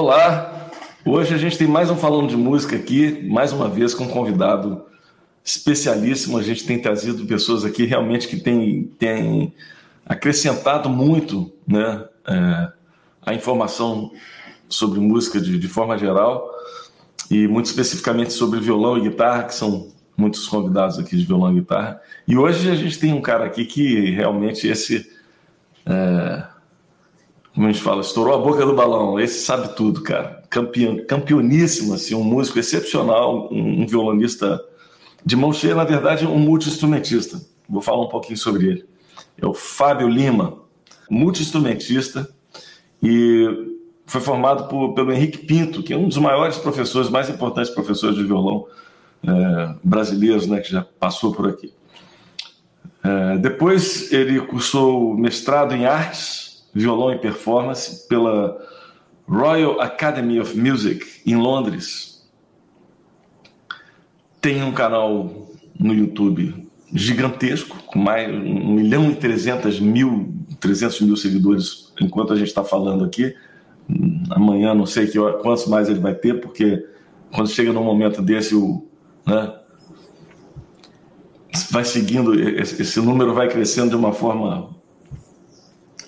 Olá! Hoje a gente tem mais um Falando de Música aqui, mais uma vez com um convidado especialíssimo. A gente tem trazido pessoas aqui realmente que têm, têm acrescentado muito né, é, a informação sobre música de, de forma geral e muito especificamente sobre violão e guitarra, que são muitos convidados aqui de violão e guitarra. E hoje a gente tem um cara aqui que realmente esse. É, como a gente fala, estourou a boca do balão. Esse sabe tudo, cara. Campeão, campeoníssimo, assim, um músico excepcional, um, um violonista de mão cheia, na verdade, um multi-instrumentista. Vou falar um pouquinho sobre ele. É o Fábio Lima, multi-instrumentista e foi formado por, pelo Henrique Pinto, que é um dos maiores professores, mais importantes professores de violão é, brasileiros, né, que já passou por aqui. É, depois ele cursou mestrado em artes violão e performance pela Royal Academy of Music em Londres. Tem um canal no YouTube gigantesco, com mais de 1 milhão e 300 mil, 300 mil seguidores enquanto a gente está falando aqui. Amanhã não sei que quantos mais ele vai ter, porque quando chega num momento desse, o, né, vai seguindo, esse número vai crescendo de uma forma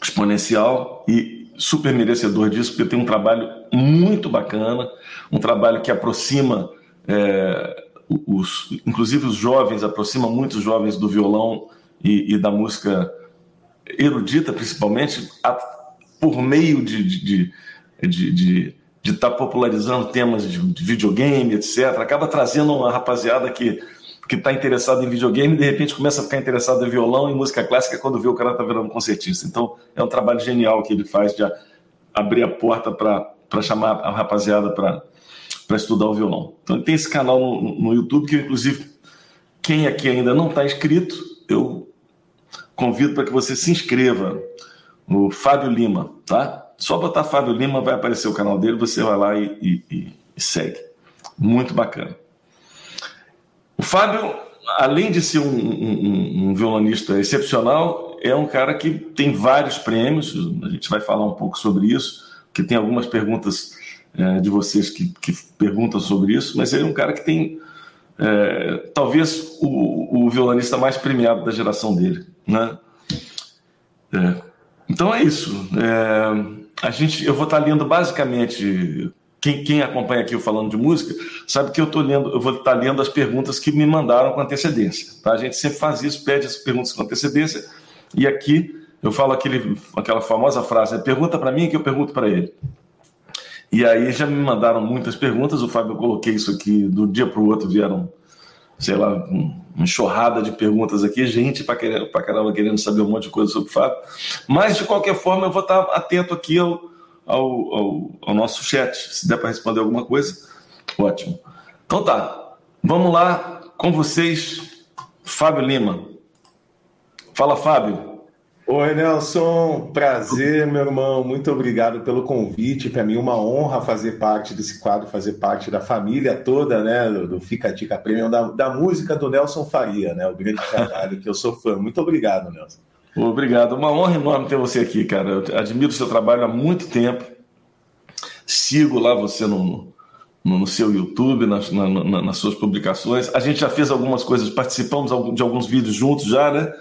exponencial e super merecedor disso, porque tem um trabalho muito bacana, um trabalho que aproxima, é, os, inclusive os jovens, aproxima muitos jovens do violão e, e da música erudita, principalmente, a, por meio de estar de, de, de, de tá popularizando temas de videogame, etc. Acaba trazendo uma rapaziada que que está interessado em videogame, de repente começa a ficar interessado em violão e música clássica quando vê o cara tá virando concertista. Então é um trabalho genial que ele faz de abrir a porta para chamar a rapaziada para estudar o violão. Então ele tem esse canal no, no YouTube que, inclusive, quem aqui ainda não está inscrito, eu convido para que você se inscreva no Fábio Lima, tá? Só botar Fábio Lima vai aparecer o canal dele, você vai lá e, e, e segue. Muito bacana. O Fábio, além de ser um, um, um, violonista excepcional, é um cara que tem vários prêmios. A gente vai falar um pouco sobre isso, que tem algumas perguntas é, de vocês que, que, perguntam sobre isso, mas ele é um cara que tem é, talvez o, o, violonista mais premiado da geração dele, né? É, então é isso. É, a gente, eu vou estar lendo basicamente quem, quem, acompanha aqui o Falando de Música sabe que eu, tô lendo, eu vou estar lendo as perguntas que me mandaram com antecedência. Tá? A gente sempre faz isso, pede as perguntas com antecedência, e aqui eu falo aquele, aquela famosa frase: pergunta para mim que eu pergunto para ele. E aí já me mandaram muitas perguntas, o Fábio, eu coloquei isso aqui, do dia para o outro vieram, sei lá, uma enxurrada de perguntas aqui, gente para caramba querendo saber um monte de coisa sobre o Fábio. Mas, de qualquer forma, eu vou estar atento aqui ao ao, ao, ao nosso chat. Se der para responder alguma coisa, ótimo. Então tá, vamos lá com vocês, Fábio Lima. Fala, Fábio. Oi, Nelson. Prazer, meu irmão. Muito obrigado pelo convite. Para mim, uma honra fazer parte desse quadro, fazer parte da família toda, né? Do Fica Dica Premium, da, da música do Nelson Faria, né? O grande trabalho que eu sou fã. Muito obrigado, Nelson. Obrigado. Uma honra enorme ter você aqui, cara. Eu admiro o seu trabalho há muito tempo. Sigo lá você no, no, no seu YouTube, nas, na, na, nas suas publicações. A gente já fez algumas coisas, participamos de alguns vídeos juntos já, né?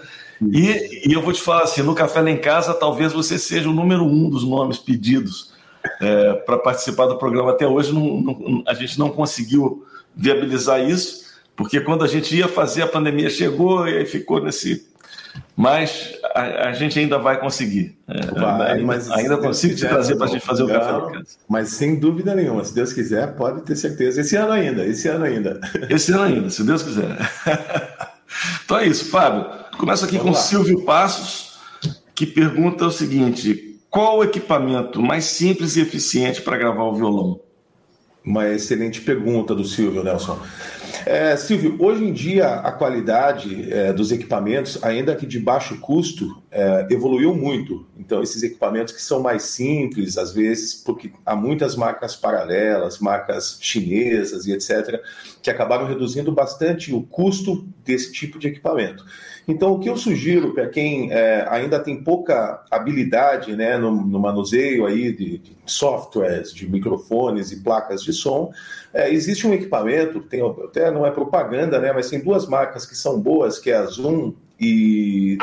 E, e eu vou te falar assim: no Café lá em Casa, talvez você seja o número um dos nomes pedidos é, para participar do programa. Até hoje, não, não, a gente não conseguiu viabilizar isso, porque quando a gente ia fazer, a pandemia chegou e aí ficou nesse mas a, a, gente ainda vai conseguir. É, vai, ainda, mas ainda consigo te trazer para a gente fazer o café da casa. Mas sem dúvida nenhuma, se Deus quiser, pode ter certeza. Esse ano ainda, esse ano ainda. Esse ano ainda, se Deus quiser. então é isso, Fábio. Começa aqui Vamos com lá. Silvio Passos, que pergunta o seguinte: qual o equipamento mais simples e eficiente para gravar o violão? Uma excelente pergunta do Silvio, Nelson. É, Silvio, hoje em dia a qualidade é, dos equipamentos, ainda que de baixo custo, é, evoluiu muito. Então, esses equipamentos que são mais simples, às vezes, porque há muitas marcas paralelas, marcas chinesas e etc., que acabaram reduzindo bastante o custo desse tipo de equipamento. Então, o que eu sugiro para quem é, ainda tem pouca habilidade né, no, no manuseio aí de, de, softwares, de microfones e placas de som, é, existe um equipamento, tem, até não é propaganda, né, mas tem duas marcas que são boas, que é a Zoom e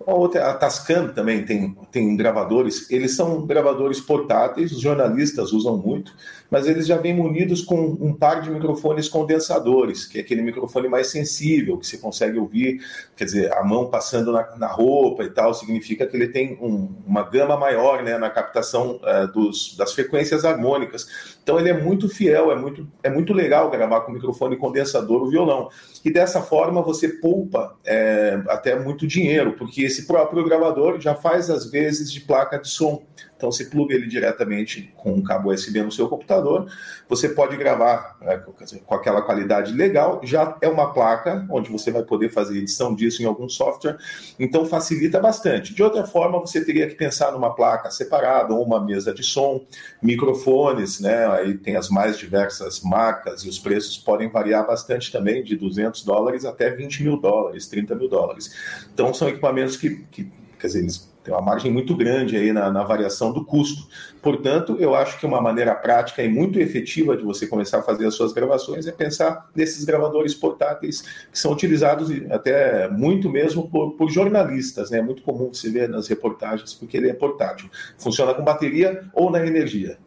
outra, a Tascam também tem, tem gravadores, eles são gravadores portáteis, os jornalistas usam muito, mas eles já vêm munidos com um par de microfones condensadores, que é aquele microfone mais sensível, que você consegue ouvir, quer dizer, a mão passando na, na roupa e tal, significa que ele tem um, uma gama maior né, na captação uh, dos, das frequências harmônicas. Então ele é muito fiel, é muito, é muito legal gravar com microfone condensador o violão. E dessa forma você poupa é, até muito dinheiro, porque esse próprio gravador já faz as vezes de placa de som. Então você pluga ele diretamente com um cabo USB no seu computador, você pode gravar é, com aquela qualidade legal, já é uma placa onde você vai poder fazer edição disso em algum software, então facilita bastante. De outra forma, você teria que pensar numa placa separada ou uma mesa de som, microfones, né? Aí tem as mais diversas marcas e os preços podem variar bastante também, de 200 dólares até 20 mil dólares, 30 mil dólares. Então são equipamentos que, que quer dizer, eles tem uma margem muito grande aí na, na, variação do custo. Portanto, eu acho que uma maneira prática e muito efetiva de você começar a fazer as suas gravações é pensar nesses gravadores portáteis que são utilizados até muito mesmo por, por jornalistas. Né? É muito comum você ver nas reportagens, porque ele é portátil. Funciona com bateria ou na energia.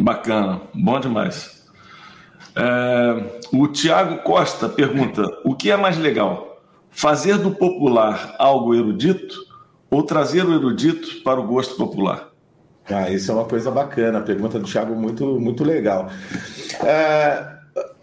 Bacana, bom demais. É, o Tiago Costa pergunta: o que é mais legal? Fazer do popular algo erudito ou trazer o erudito para o gosto popular? Ah, isso é uma coisa bacana, pergunta do Thiago muito, muito legal. É,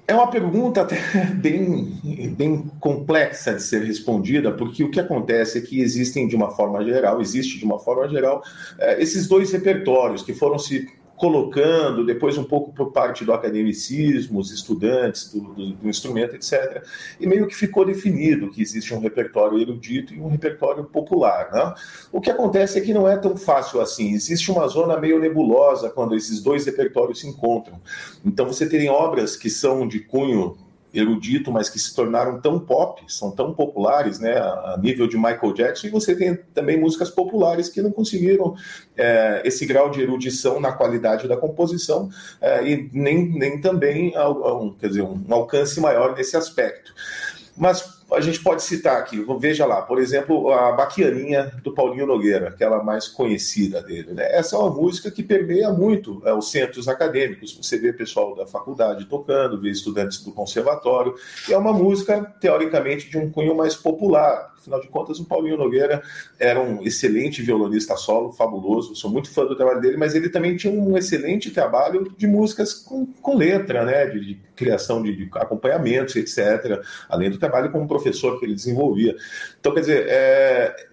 é uma pergunta até bem, bem complexa de ser respondida, porque o que acontece é que existem, de uma forma geral, existe de uma forma geral, é, esses dois repertórios que foram se colocando, depois um pouco por parte do academicismo, os estudantes do, do, do, instrumento, etc. E meio que ficou definido que existe um repertório erudito e um repertório popular. Né? O que acontece é que não é tão fácil assim. Existe uma zona meio nebulosa quando esses dois repertórios se encontram. Então você tem obras que são de cunho erudito, mas que se tornaram tão pop, são tão populares, né, a nível de Michael Jackson, e você tem também músicas populares que não conseguiram é, esse grau de erudição na qualidade da composição é, e nem, nem também um, quer dizer, um alcance maior nesse aspecto. Mas a gente pode citar aqui, veja lá, por exemplo, a Baquianinha do Paulinho Nogueira, aquela mais conhecida dele. Né? Essa é uma música que permeia muito é, os centros acadêmicos. Você vê pessoal da faculdade tocando, vê estudantes do conservatório, e é uma música, teoricamente, de um cunho mais popular. Afinal de contas, o Paulinho Nogueira era um excelente violonista solo, fabuloso, sou muito fã do trabalho dele, mas ele também tinha um excelente trabalho de músicas com, com letra, né? de, de criação de, de, acompanhamentos, etc., além do trabalho como professor que ele desenvolvia. Então, quer dizer, é,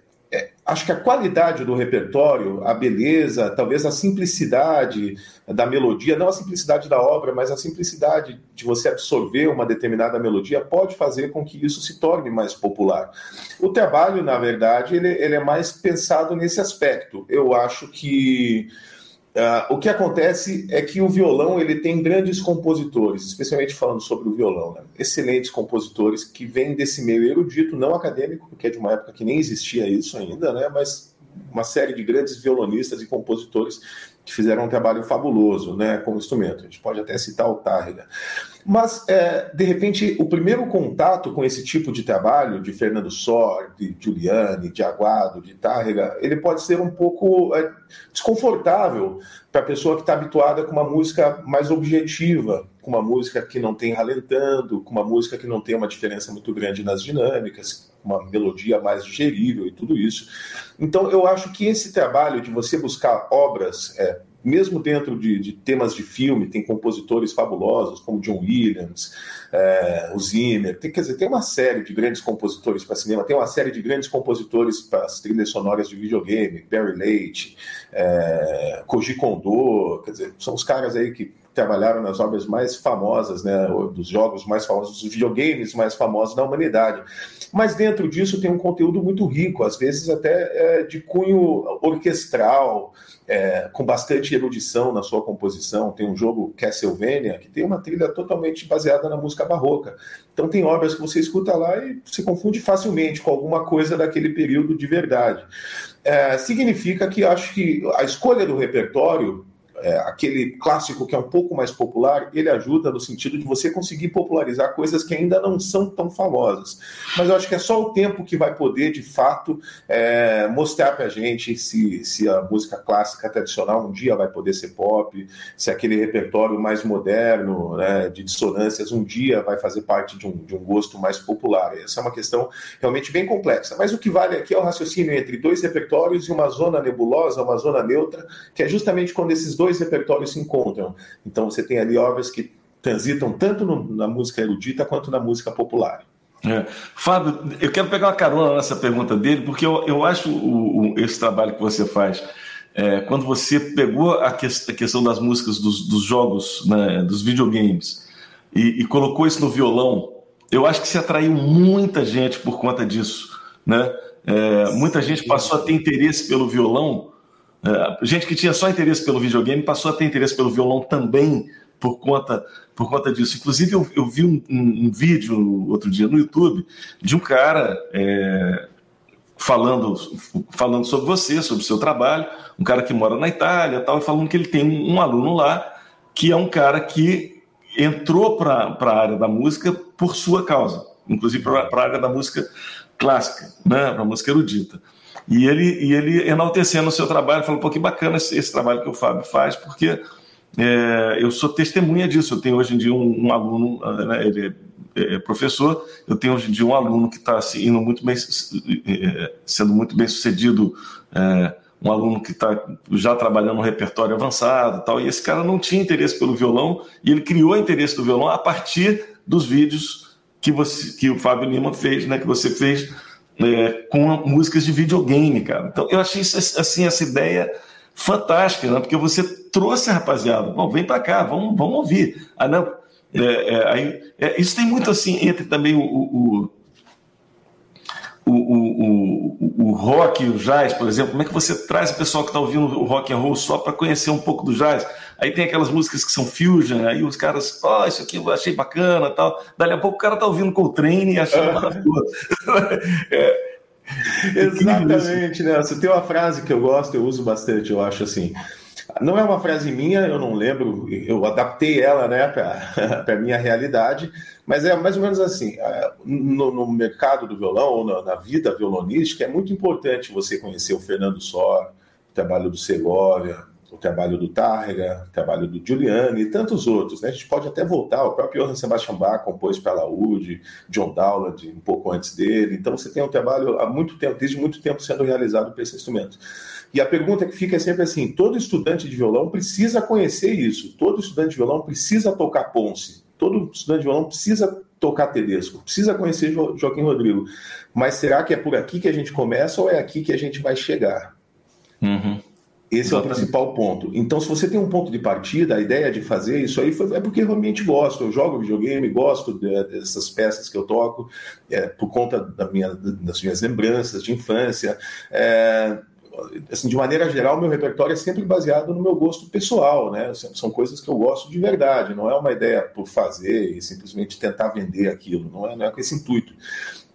acho que a qualidade do repertório, a beleza, talvez a simplicidade da melodia, não a simplicidade da obra, mas a simplicidade de você absorver uma determinada melodia pode fazer com que isso se torne mais popular. O trabalho, na verdade, ele, ele é mais pensado nesse aspecto. Eu acho que Uh, o que acontece é que o violão ele tem grandes compositores, especialmente falando sobre o violão, né? excelentes compositores que vêm desse meio erudito, não acadêmico, porque é de uma época que nem existia isso ainda, né? mas uma série de grandes violonistas e compositores que fizeram um trabalho fabuloso né, com o instrumento. A gente pode até citar o Tárrega. Mas, é, de repente, o primeiro contato com esse tipo de trabalho, de Fernando Sor, de Giuliani, de Aguado, de Tárrega, ele pode ser um pouco é, desconfortável para a pessoa que está habituada com uma música mais objetiva, com uma música que não tem ralentando, com uma música que não tem uma diferença muito grande nas dinâmicas, uma melodia mais digerível e tudo isso. Então, eu acho que esse trabalho de você buscar obras, é, mesmo dentro de, de, temas de filme, tem compositores fabulosos como John Williams, é, o Zimmer, tem, quer dizer, tem uma série de grandes compositores para cinema, tem uma série de grandes compositores para as trilhas sonoras de videogame, Barry Leite, é, Koji Kondo, quer dizer, são os caras aí que trabalharam nas obras mais famosas, né, dos jogos mais famosos, dos videogames mais famosos da humanidade. Mas dentro disso tem um conteúdo muito rico, às vezes até é, de cunho orquestral, é, com bastante erudição na sua composição. Tem um jogo Castlevania que tem uma trilha totalmente baseada na música barroca. Então tem obras que você escuta lá e se confunde facilmente com alguma coisa daquele período de verdade. É, significa que acho que a escolha do repertório é, aquele clássico que é um pouco mais popular, ele ajuda no sentido de você conseguir popularizar coisas que ainda não são tão famosas. Mas eu acho que é só o tempo que vai poder, de fato, é, mostrar para a gente se, se a música clássica tradicional um dia vai poder ser pop, se aquele repertório mais moderno, né, de dissonâncias, um dia vai fazer parte de um, de um gosto mais popular. Essa é uma questão realmente bem complexa. Mas o que vale aqui é o raciocínio entre dois repertórios e uma zona nebulosa, uma zona neutra, que é justamente quando esses dois dois repertórios se encontram. Então você tem ali obras que transitam tanto no, na música erudita quanto na música popular. É. Fábio, eu quero pegar uma carona nessa pergunta dele, porque eu, eu acho o, o, esse trabalho que você faz, é, quando você pegou a, que, a, questão das músicas dos, dos jogos, né, dos videogames, e, e, colocou isso no violão, eu acho que se atraiu muita gente por conta disso. Né? É, muita gente passou a ter interesse pelo violão é, gente que tinha só interesse pelo videogame passou a ter interesse pelo violão também por conta, por conta disso. Inclusive, eu, eu vi um, um, um, vídeo outro dia no YouTube de um cara é, falando, falando sobre você, sobre o seu trabalho, um cara que mora na Itália tal, e falando que ele tem um, um aluno lá que é um cara que entrou para a área da música por sua causa, inclusive para a área da música clássica, né, para a música erudita. E ele, e ele enaltecendo o seu trabalho, falou: pô, que bacana esse, esse trabalho que o Fábio faz, porque é, eu sou testemunha disso. Eu tenho hoje em dia um, um aluno, né, ele é, é, professor, eu tenho hoje em dia um aluno que está assim, indo muito bem, é, sendo muito bem sucedido, é, um aluno que está já trabalhando no repertório avançado tal, e esse cara não tinha interesse pelo violão, e ele criou interesse do violão a partir dos vídeos que, você, que o Fábio Lima fez, né, que você fez é, com músicas de videogame, cara. Então eu achei isso, assim, essa ideia fantástica, né? porque você trouxe a rapaziada, Bom, vem para cá, vamos, vamos ouvir. Ah, não, é, é, aí, é, isso tem muito assim entre também o, o, o, o, o rock e o jazz, por exemplo. Como é que você traz o pessoal que está ouvindo o rock and roll só para conhecer um pouco do jazz? Aí tem aquelas músicas que são fusion, aí os caras, ó, oh, isso aqui eu achei bacana tal. Dali a pouco o cara tá ouvindo Coltrane e achando maravilhoso. é. Exatamente, né? Você tem uma frase que eu gosto, eu uso bastante, eu acho assim. Não é uma frase minha, eu não lembro, eu adaptei ela né, para a minha realidade, mas é mais ou menos assim: é, no, no mercado do violão, ou na, na, vida violonística, é muito importante você conhecer o Fernando Sor, o trabalho do Segovia, o trabalho do Targa, o trabalho do Giuliani e tantos outros. Né? A gente pode até voltar, o próprio Johann Sebastian Bach compôs para Laúde, John Dowland um pouco antes dele. Então você tem um trabalho há muito tempo, desde muito tempo sendo realizado para esse instrumento. E a pergunta que fica é sempre assim: todo estudante de violão precisa conhecer isso, todo estudante de violão precisa tocar Ponce, todo estudante de violão precisa tocar Tedesco, precisa conhecer jo Joaquim Rodrigo. Mas será que é por aqui que a gente começa ou é aqui que a gente vai chegar? Uhum. Esse Exatamente. é o principal ponto. Então, se você tem um ponto de partida, a ideia de fazer isso aí foi, é porque realmente gosto. Eu jogo videogame, gosto de, dessas peças que eu toco, é, por conta da minha, das minhas lembranças de infância. É, assim, de maneira geral, meu repertório é sempre baseado no meu gosto pessoal, né? São coisas que eu gosto de verdade, não é uma ideia por fazer e simplesmente tentar vender aquilo, não é, não é com esse intuito.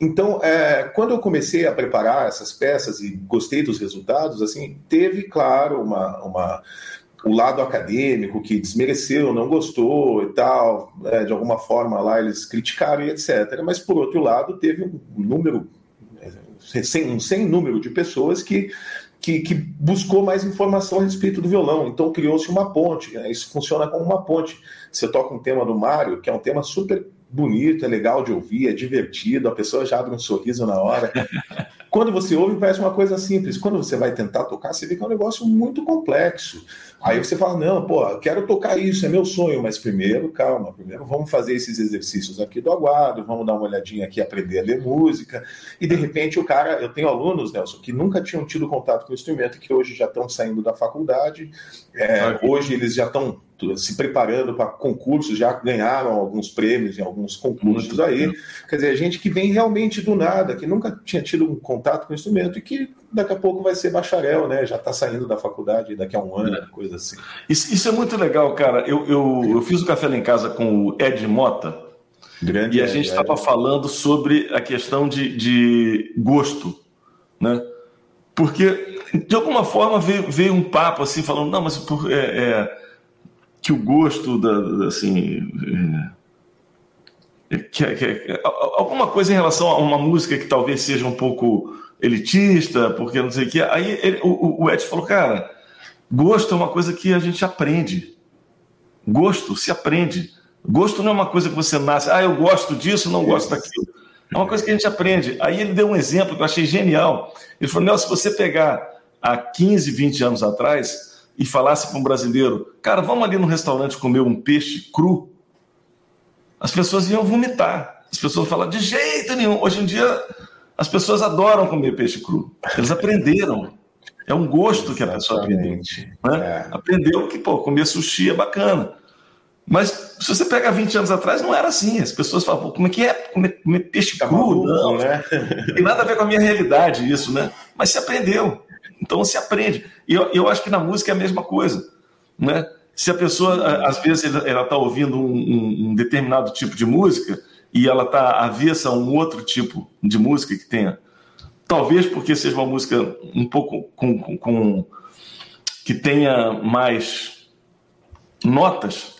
Então, é, quando eu comecei a preparar essas peças e gostei dos resultados, assim, teve, claro, uma, uma o lado acadêmico que desmereceu, não gostou e tal, né, de alguma forma lá eles criticaram e etc. Mas por outro lado, teve um número, um sem número de pessoas que que, que, buscou mais informação a respeito do violão. Então criou-se uma ponte. Né? Isso funciona como uma ponte. Você toca um tema do Mário, que é um tema super bonito, é legal de ouvir, é divertido, a pessoa já abre um sorriso na hora. Quando você ouve, parece uma coisa simples. Quando você vai tentar tocar, você vê que é um negócio muito complexo. Aí você fala: não, pô, quero tocar isso, é meu sonho, mas primeiro, calma, primeiro vamos fazer esses exercícios aqui do aguardo, vamos dar uma olhadinha aqui, aprender a ler música. E de repente o cara, eu tenho alunos, Nelson, que nunca tinham tido contato com o instrumento, que hoje já estão saindo da faculdade, é, hoje eles já estão se preparando para concursos, já ganharam alguns prêmios em alguns concursos Muito aí. Bem. Quer dizer, gente que vem realmente do nada, que nunca tinha tido um contato com o instrumento e que daqui a pouco vai ser bacharel, né? Já está saindo da faculdade daqui a um ano, é. coisa assim. Isso, isso, é muito legal, cara. Eu, eu, eu fiz o um café lá em casa com o Ed Mota. Grande e a gente estava falando sobre a questão de, de gosto, né? Porque, de alguma forma, veio, veio um papo assim, falando, não, mas por, é, é, que o gosto da, assim. É, que, que, alguma coisa em relação a uma música que talvez seja um pouco elitista, porque não sei o que. Aí ele, o, o Ed falou, cara, gosto é uma coisa que a gente aprende. Gosto se aprende. Gosto não é uma coisa que você nasce, ah, eu gosto disso, não gosto daquilo. É uma coisa que a gente aprende. Aí ele deu um exemplo que eu achei genial. Ele falou: Nelson, se você pegar há 15, 20 anos atrás e falasse para um brasileiro, cara, vamos ali no restaurante comer um peixe cru, as pessoas iam vomitar. As pessoas falam, de jeito nenhum. Hoje em dia, as pessoas adoram comer peixe cru. Eles aprenderam. É um gosto Exatamente. que a pessoa aprendeu. Né? É. Aprendeu que, pô, comer sushi é bacana. Mas se você pega 20 anos atrás, não era assim. As pessoas falavam, como é que é comer, comer peixe tá cru? Não, né? não tem nada a ver com a minha realidade isso, né? Mas se aprendeu. Então se aprende. E eu, eu acho que na música é a mesma coisa, né? Se a pessoa, às vezes, ela está ouvindo um, um, determinado tipo de música e ela está avessa a um outro tipo de música que tenha, talvez porque seja uma música um pouco com, com, com que tenha mais notas,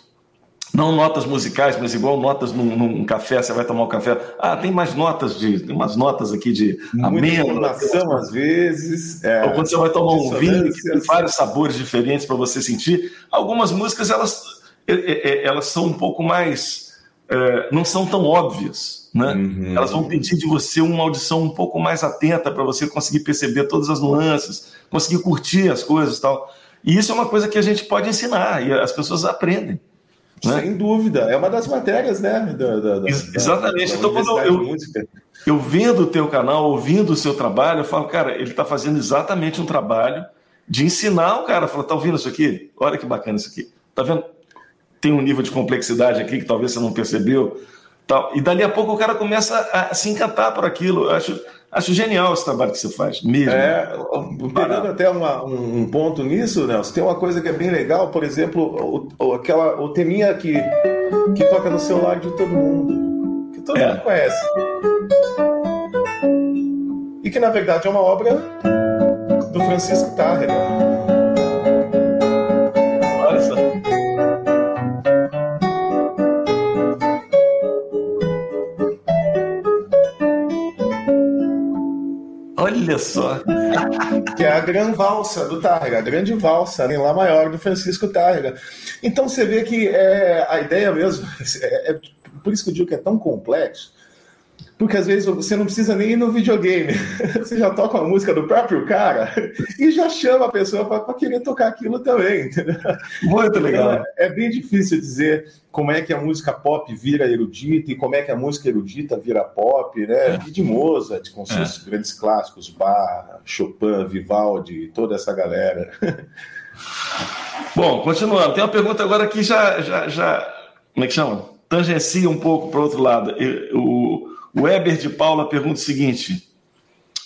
não notas musicais, mas igual notas num, num, café, você vai tomar um café. Ah, tem mais notas de. Tem umas notas aqui de amêndoa. às vezes. É, Ou quando você vai tomar um vinho que tem vários sabores diferentes para você sentir. Algumas músicas, elas, elas são um pouco mais. É, não são tão óbvias. Né? Uhum. Elas vão pedir de você uma audição um pouco mais atenta para você conseguir perceber todas as nuances, conseguir curtir as coisas e tal. E isso é uma coisa que a gente pode ensinar e as pessoas aprendem. Né? Sem dúvida, é uma das matérias, né? Da, da, da, Exatamente. Então, quando eu, eu vendo o teu canal, ouvindo o seu trabalho, eu falo, cara, ele está fazendo exatamente um trabalho de ensinar o cara. Fala, tá ouvindo isso aqui? Olha que bacana isso aqui. Tá vendo? Tem um nível de complexidade aqui que talvez você não percebeu. Tal. E dali a pouco o cara começa a se encantar por aquilo. Eu acho Acho genial esse trabalho que você faz, mesmo. É, pegando até uma, um, ponto nisso, Nelson, tem uma coisa que é bem legal, por exemplo, o, o, aquela, o teminha que, que toca no celular de todo mundo, que todo é. mundo conhece. E que na verdade é uma obra do Francisco Tárrega. Olha só. que é a Gran Valsa do Tárrega, a grande valsa, em Lá Maior do Francisco Tárrega. Então você vê que é, a ideia mesmo, é, é, por isso que eu digo que é tão complexo, porque às vezes você não precisa nem ir no videogame, você já toca uma música do próprio cara e já chama a pessoa para querer tocar aquilo também. Entendeu? Muito legal. Então, é bem difícil dizer como é que a música pop vira erudita e como é que a música erudita vira pop, né? É. De Mozart, com seus é. grandes clássicos, Bach, Chopin, Vivaldi, toda essa galera. Bom, continuando. Tem uma pergunta agora que já, já, já como é que chama? Tangencia um pouco para o outro lado. O o Weber de Paula pergunta o seguinte: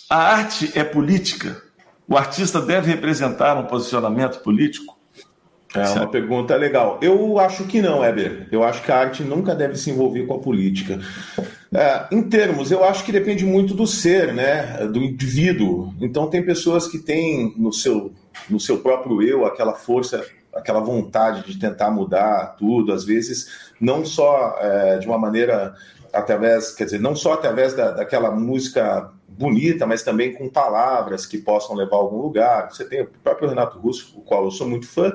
a arte é política? O artista deve representar um posicionamento político? É uma pergunta legal. Eu acho que não, Weber. Eu acho que a arte nunca deve se envolver com a política. É, em termos, eu acho que depende muito do ser, né? Do indivíduo. Então tem pessoas que têm no seu, no seu próprio eu aquela força, aquela vontade de tentar mudar tudo. Às vezes, não só é, de uma maneira através, quer dizer, não só através da, daquela música bonita, mas também com palavras que possam levar a algum lugar. Você tem o próprio Renato Russo, o qual eu sou muito fã,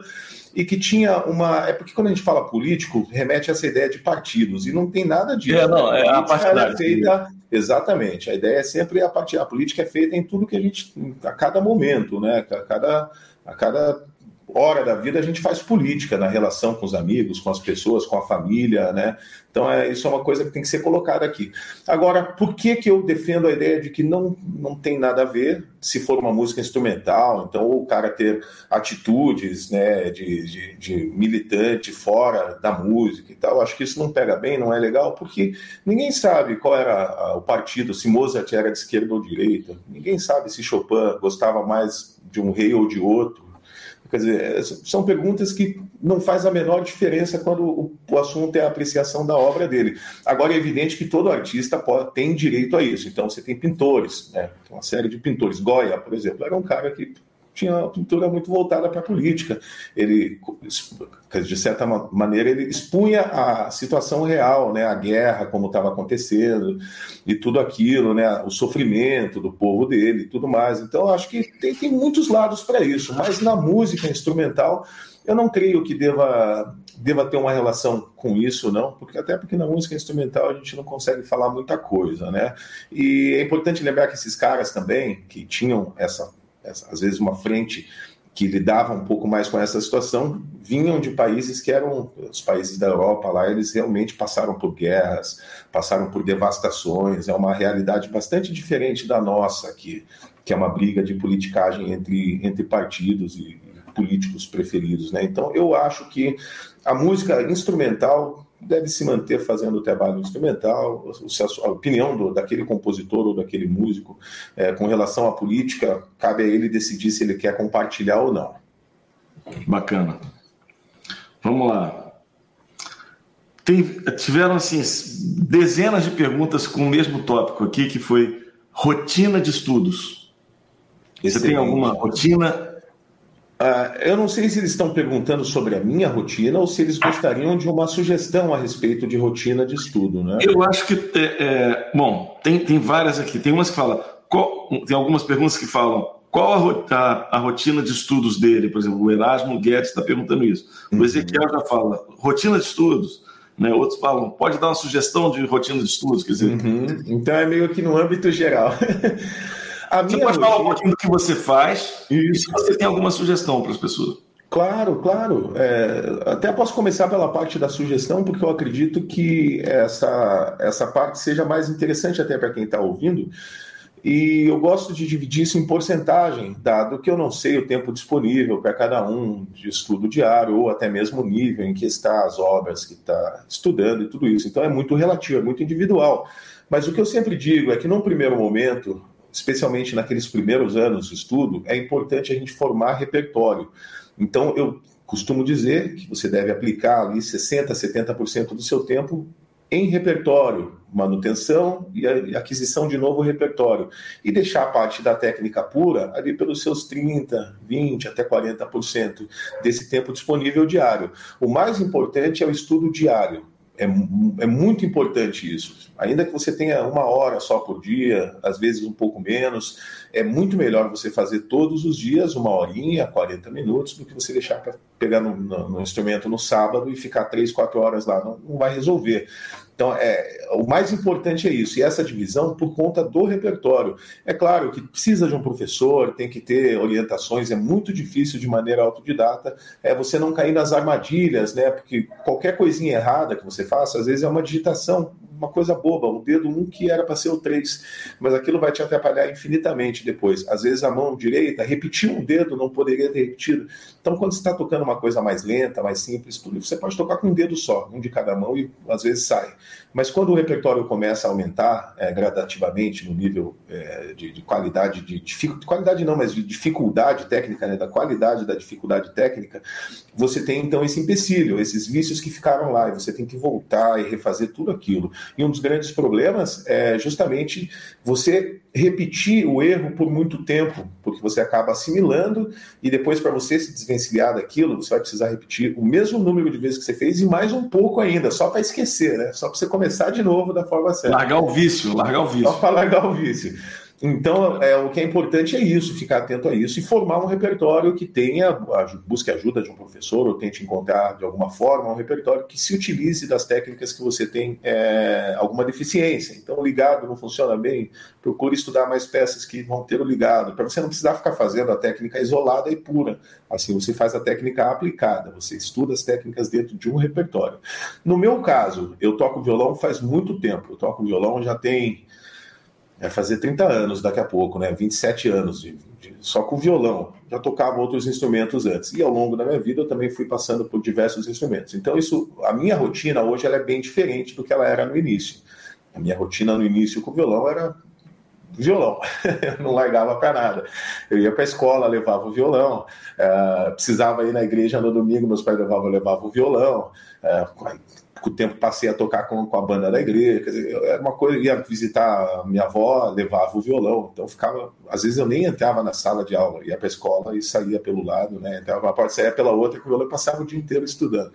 e que tinha uma. É porque quando a gente fala político, remete a essa ideia de partidos, e não tem nada disso. É, não, é a, a É feita, exatamente. A ideia é sempre a partir. A política é feita em tudo que a gente. a cada momento, né? A cada, a cada hora da vida a gente faz política na relação com os amigos, com as pessoas, com a família, né? Então é, isso é uma coisa que tem que ser colocada aqui. Agora, por que, que eu defendo a ideia de que não, não tem nada a ver se for uma música instrumental, então o cara ter atitudes né, de, de, de militante fora da música e tal, acho que isso não pega bem, não é legal, porque ninguém sabe qual era o partido, se Mozart era de esquerda ou direita, ninguém sabe se Chopin gostava mais de um rei ou de outro, Quer dizer, são perguntas que não faz a menor diferença quando o, o, assunto é a apreciação da obra dele. Agora, é evidente que todo artista pode, tem direito a isso. Então, você tem pintores, né? Uma série de pintores. Goya, por exemplo, era um cara que tinha uma pintura muito voltada para a política. Ele, de certa maneira, ele expunha a situação real, né, a guerra, como estava acontecendo, e tudo aquilo, né, o sofrimento do povo dele e tudo mais. Então, acho que tem, tem muitos lados para isso, mas na música instrumental, eu não creio que deva, deva ter uma relação com isso, não, porque até porque na música instrumental a gente não consegue falar muita coisa, né? E é importante lembrar que esses caras também, que tinham essa às vezes uma frente que lidava um pouco mais com essa situação, vinham de países que eram os países da Europa lá, eles realmente passaram por guerras, passaram por devastações, é uma realidade bastante diferente da nossa aqui, que é uma briga de politicagem entre, entre partidos e políticos preferidos, né? Então eu acho que a música instrumental deve se manter fazendo o trabalho instrumental, a opinião do, daquele compositor ou daquele músico é, com relação à política, cabe a ele decidir se ele quer compartilhar ou não. Bacana. Vamos lá. Tem, tiveram assim dezenas de perguntas com o mesmo tópico aqui, que foi rotina de estudos. Excelente. Você tem alguma rotina Uh, eu não sei se eles estão perguntando sobre a minha rotina ou se eles gostariam de uma sugestão a respeito de rotina de estudo, né? Eu acho que, é, é, bom, tem, tem várias aqui. Tem umas que falam, qual, tem algumas perguntas que falam qual a, a, a, rotina de estudos dele, por exemplo, o Erasmo Guedes está perguntando isso. O uhum. Ezequiel já fala, rotina de estudos. Né? Outros falam, pode dar uma sugestão de rotina de estudos, quer dizer. Uhum. Então é meio que no âmbito geral. A você pode falar um pouquinho do que você faz e se você tem alguma sugestão para as pessoas. Claro, claro. É, até posso começar pela parte da sugestão, porque eu acredito que essa, essa parte seja mais interessante até para quem está ouvindo. E eu gosto de dividir isso em porcentagem, dado que eu não sei o tempo disponível para cada um de estudo diário, ou até mesmo o nível em que está as obras que está estudando e tudo isso. Então é muito relativo, é muito individual. Mas o que eu sempre digo é que, num primeiro momento, especialmente naqueles primeiros anos de estudo, é importante a gente formar repertório. Então, eu costumo dizer que você deve aplicar ali 60%, 70% do seu tempo em repertório, manutenção e aquisição de novo repertório. E deixar a parte da técnica pura ali pelos seus 30, 20 até 40% desse tempo disponível diário. O mais importante é o estudo diário. É, é muito importante isso. Ainda que você tenha uma hora só por dia, às vezes um pouco menos, é muito melhor você fazer todos os dias uma horinha, 40 minutos, do que você deixar para pegar no, no, no, instrumento no sábado e ficar três, quatro horas lá. Não, não vai resolver. Então, é, o mais importante é isso, e essa divisão por conta do repertório. É claro que precisa de um professor, tem que ter orientações, é muito difícil de maneira autodidata, é você não cair nas armadilhas, né? Porque qualquer coisinha errada que você faça, às vezes é uma digitação uma coisa boba, o dedo 1 um que era para ser o 3, mas aquilo vai te atrapalhar infinitamente depois. Às vezes a mão direita repetiu um dedo, não poderia ter repetido. Então, quando você está tocando uma coisa mais lenta, mais simples, tudo, você pode tocar com um dedo só, um de cada mão, e às vezes sai. Mas quando o repertório começa a aumentar é, gradativamente no nível é, de, de, qualidade, de, de, qualidade não, mas de dificuldade técnica, né, da qualidade da dificuldade técnica, você tem então esse empecilho, esses vícios que ficaram lá, e você tem que voltar e refazer tudo aquilo. E um dos grandes problemas é justamente você repetir o erro por muito tempo, porque você acaba assimilando e depois para você se desvencilhar daquilo, você vai precisar repetir o mesmo número de vezes que você fez e mais um pouco ainda, só para esquecer, né? Só para você começar de novo da forma certa. Largar o vício, largar o vício. Só para largar o vício. Então, é, o que é importante é isso, ficar atento a isso e formar um repertório que tenha, busque ajuda de um professor ou tente encontrar de alguma forma um repertório que se utilize das técnicas que você tem é, alguma deficiência. Então, o ligado não funciona bem, procure estudar mais peças que vão ter o ligado, para você não precisar ficar fazendo a técnica isolada e pura. Assim, você faz a técnica aplicada, você estuda as técnicas dentro de um repertório. No meu caso, eu toco violão faz muito tempo, eu toco violão já tem é fazer 30 anos daqui a pouco, né? 27 anos de, de, só com violão. Já tocava outros instrumentos antes. E ao longo da minha vida eu também fui passando por diversos instrumentos. Então isso, a minha rotina hoje ela é bem diferente do que ela era no início. A minha rotina no início com violão era violão, eu não largava para nada. Eu ia para a escola, levava o violão, uh, precisava ir na igreja no domingo, meus pais levavam, levava o violão. Uh, com o tempo passei a tocar com, com a banda da igreja, quer dizer, era uma coisa, ia visitar minha avó, levava o violão, então ficava, às vezes eu nem entrava na sala de aula, ia para a escola e saía pelo lado, né, entrava uma porta, saía pela outra, com o violão passava o dia inteiro estudando.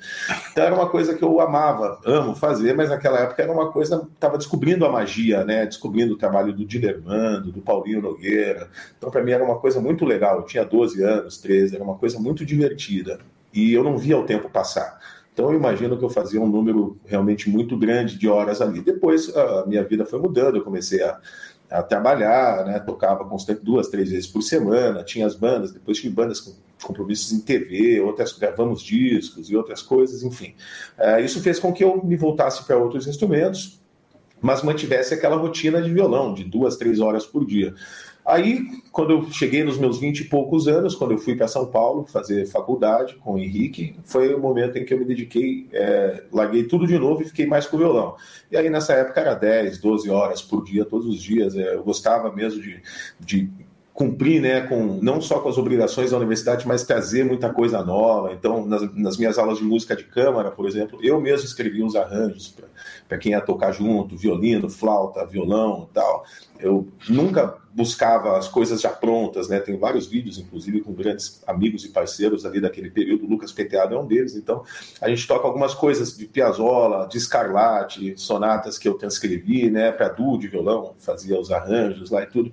Então era uma coisa que eu amava, amo fazer, mas naquela época era uma coisa, estava descobrindo a magia, né, descobrindo o trabalho do Dilermando, do Paulinho Nogueira, então para mim era uma coisa muito legal, eu tinha 12 anos, 13, era uma coisa muito divertida, e eu não via o tempo passar. Então eu imagino que eu fazia um número realmente muito grande de horas ali. Depois a minha vida foi mudando, eu comecei a, a trabalhar, né? tocava constante duas, três vezes por semana, tinha as bandas, depois tive bandas com compromissos em TV, outras gravamos discos e outras coisas, enfim. É, isso fez com que eu me voltasse para outros instrumentos, mas mantivesse aquela rotina de violão, de duas, três horas por dia. Aí, quando eu cheguei nos meus vinte e poucos anos, quando eu fui para São Paulo fazer faculdade com o Henrique, foi o momento em que eu me dediquei, é, larguei tudo de novo e fiquei mais com o violão. E aí, nessa época, era 10, 12 horas por dia, todos os dias. É, eu gostava mesmo de, de cumprir, né, com não só com as obrigações da universidade, mas trazer muita coisa nova. Então, nas, nas minhas aulas de música de câmara, por exemplo, eu mesmo escrevia os arranjos para quem ia tocar junto, violino, flauta, violão, tal. Eu nunca buscava as coisas já prontas, né? Tem vários vídeos, inclusive, com grandes amigos e parceiros ali daquele período. O Lucas Peteado é um deles. Então, a gente toca algumas coisas de Piazzolla, de Scarlatti, sonatas que eu transcrevi, né? Para duo de violão, fazia os arranjos lá e tudo.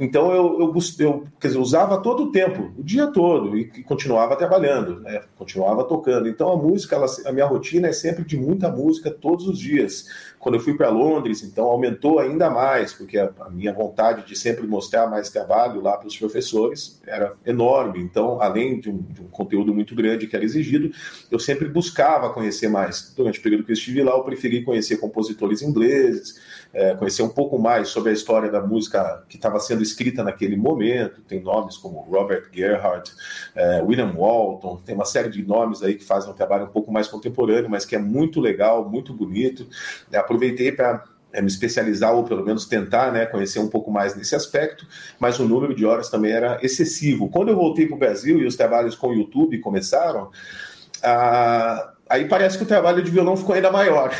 Então, eu, eu, eu quer dizer, usava todo o tempo, o dia todo, e, e continuava trabalhando, né? Continuava tocando. Então, a música, ela, a minha rotina é sempre de muita música todos os dias quando eu fui para Londres, então aumentou ainda mais, porque a, a, minha vontade de sempre mostrar mais trabalho lá para os professores era enorme. Então, além de um, de um, conteúdo muito grande que era exigido, eu sempre buscava conhecer mais. Durante o período que eu estive lá, eu preferi conhecer compositores ingleses, é, conhecer um pouco mais sobre a história da música que estava sendo escrita naquele momento. Tem nomes como Robert Gerhardt, é, William Walton, tem uma série de nomes aí que fazem um trabalho um pouco mais contemporâneo, mas que é muito legal, muito bonito. É, aproveitei para é, me especializar ou pelo menos tentar né, conhecer um pouco mais nesse aspecto, mas o número de horas também era excessivo. Quando eu voltei para o Brasil e os trabalhos com o YouTube começaram, ah, aí parece que o trabalho de violão ficou ainda maior.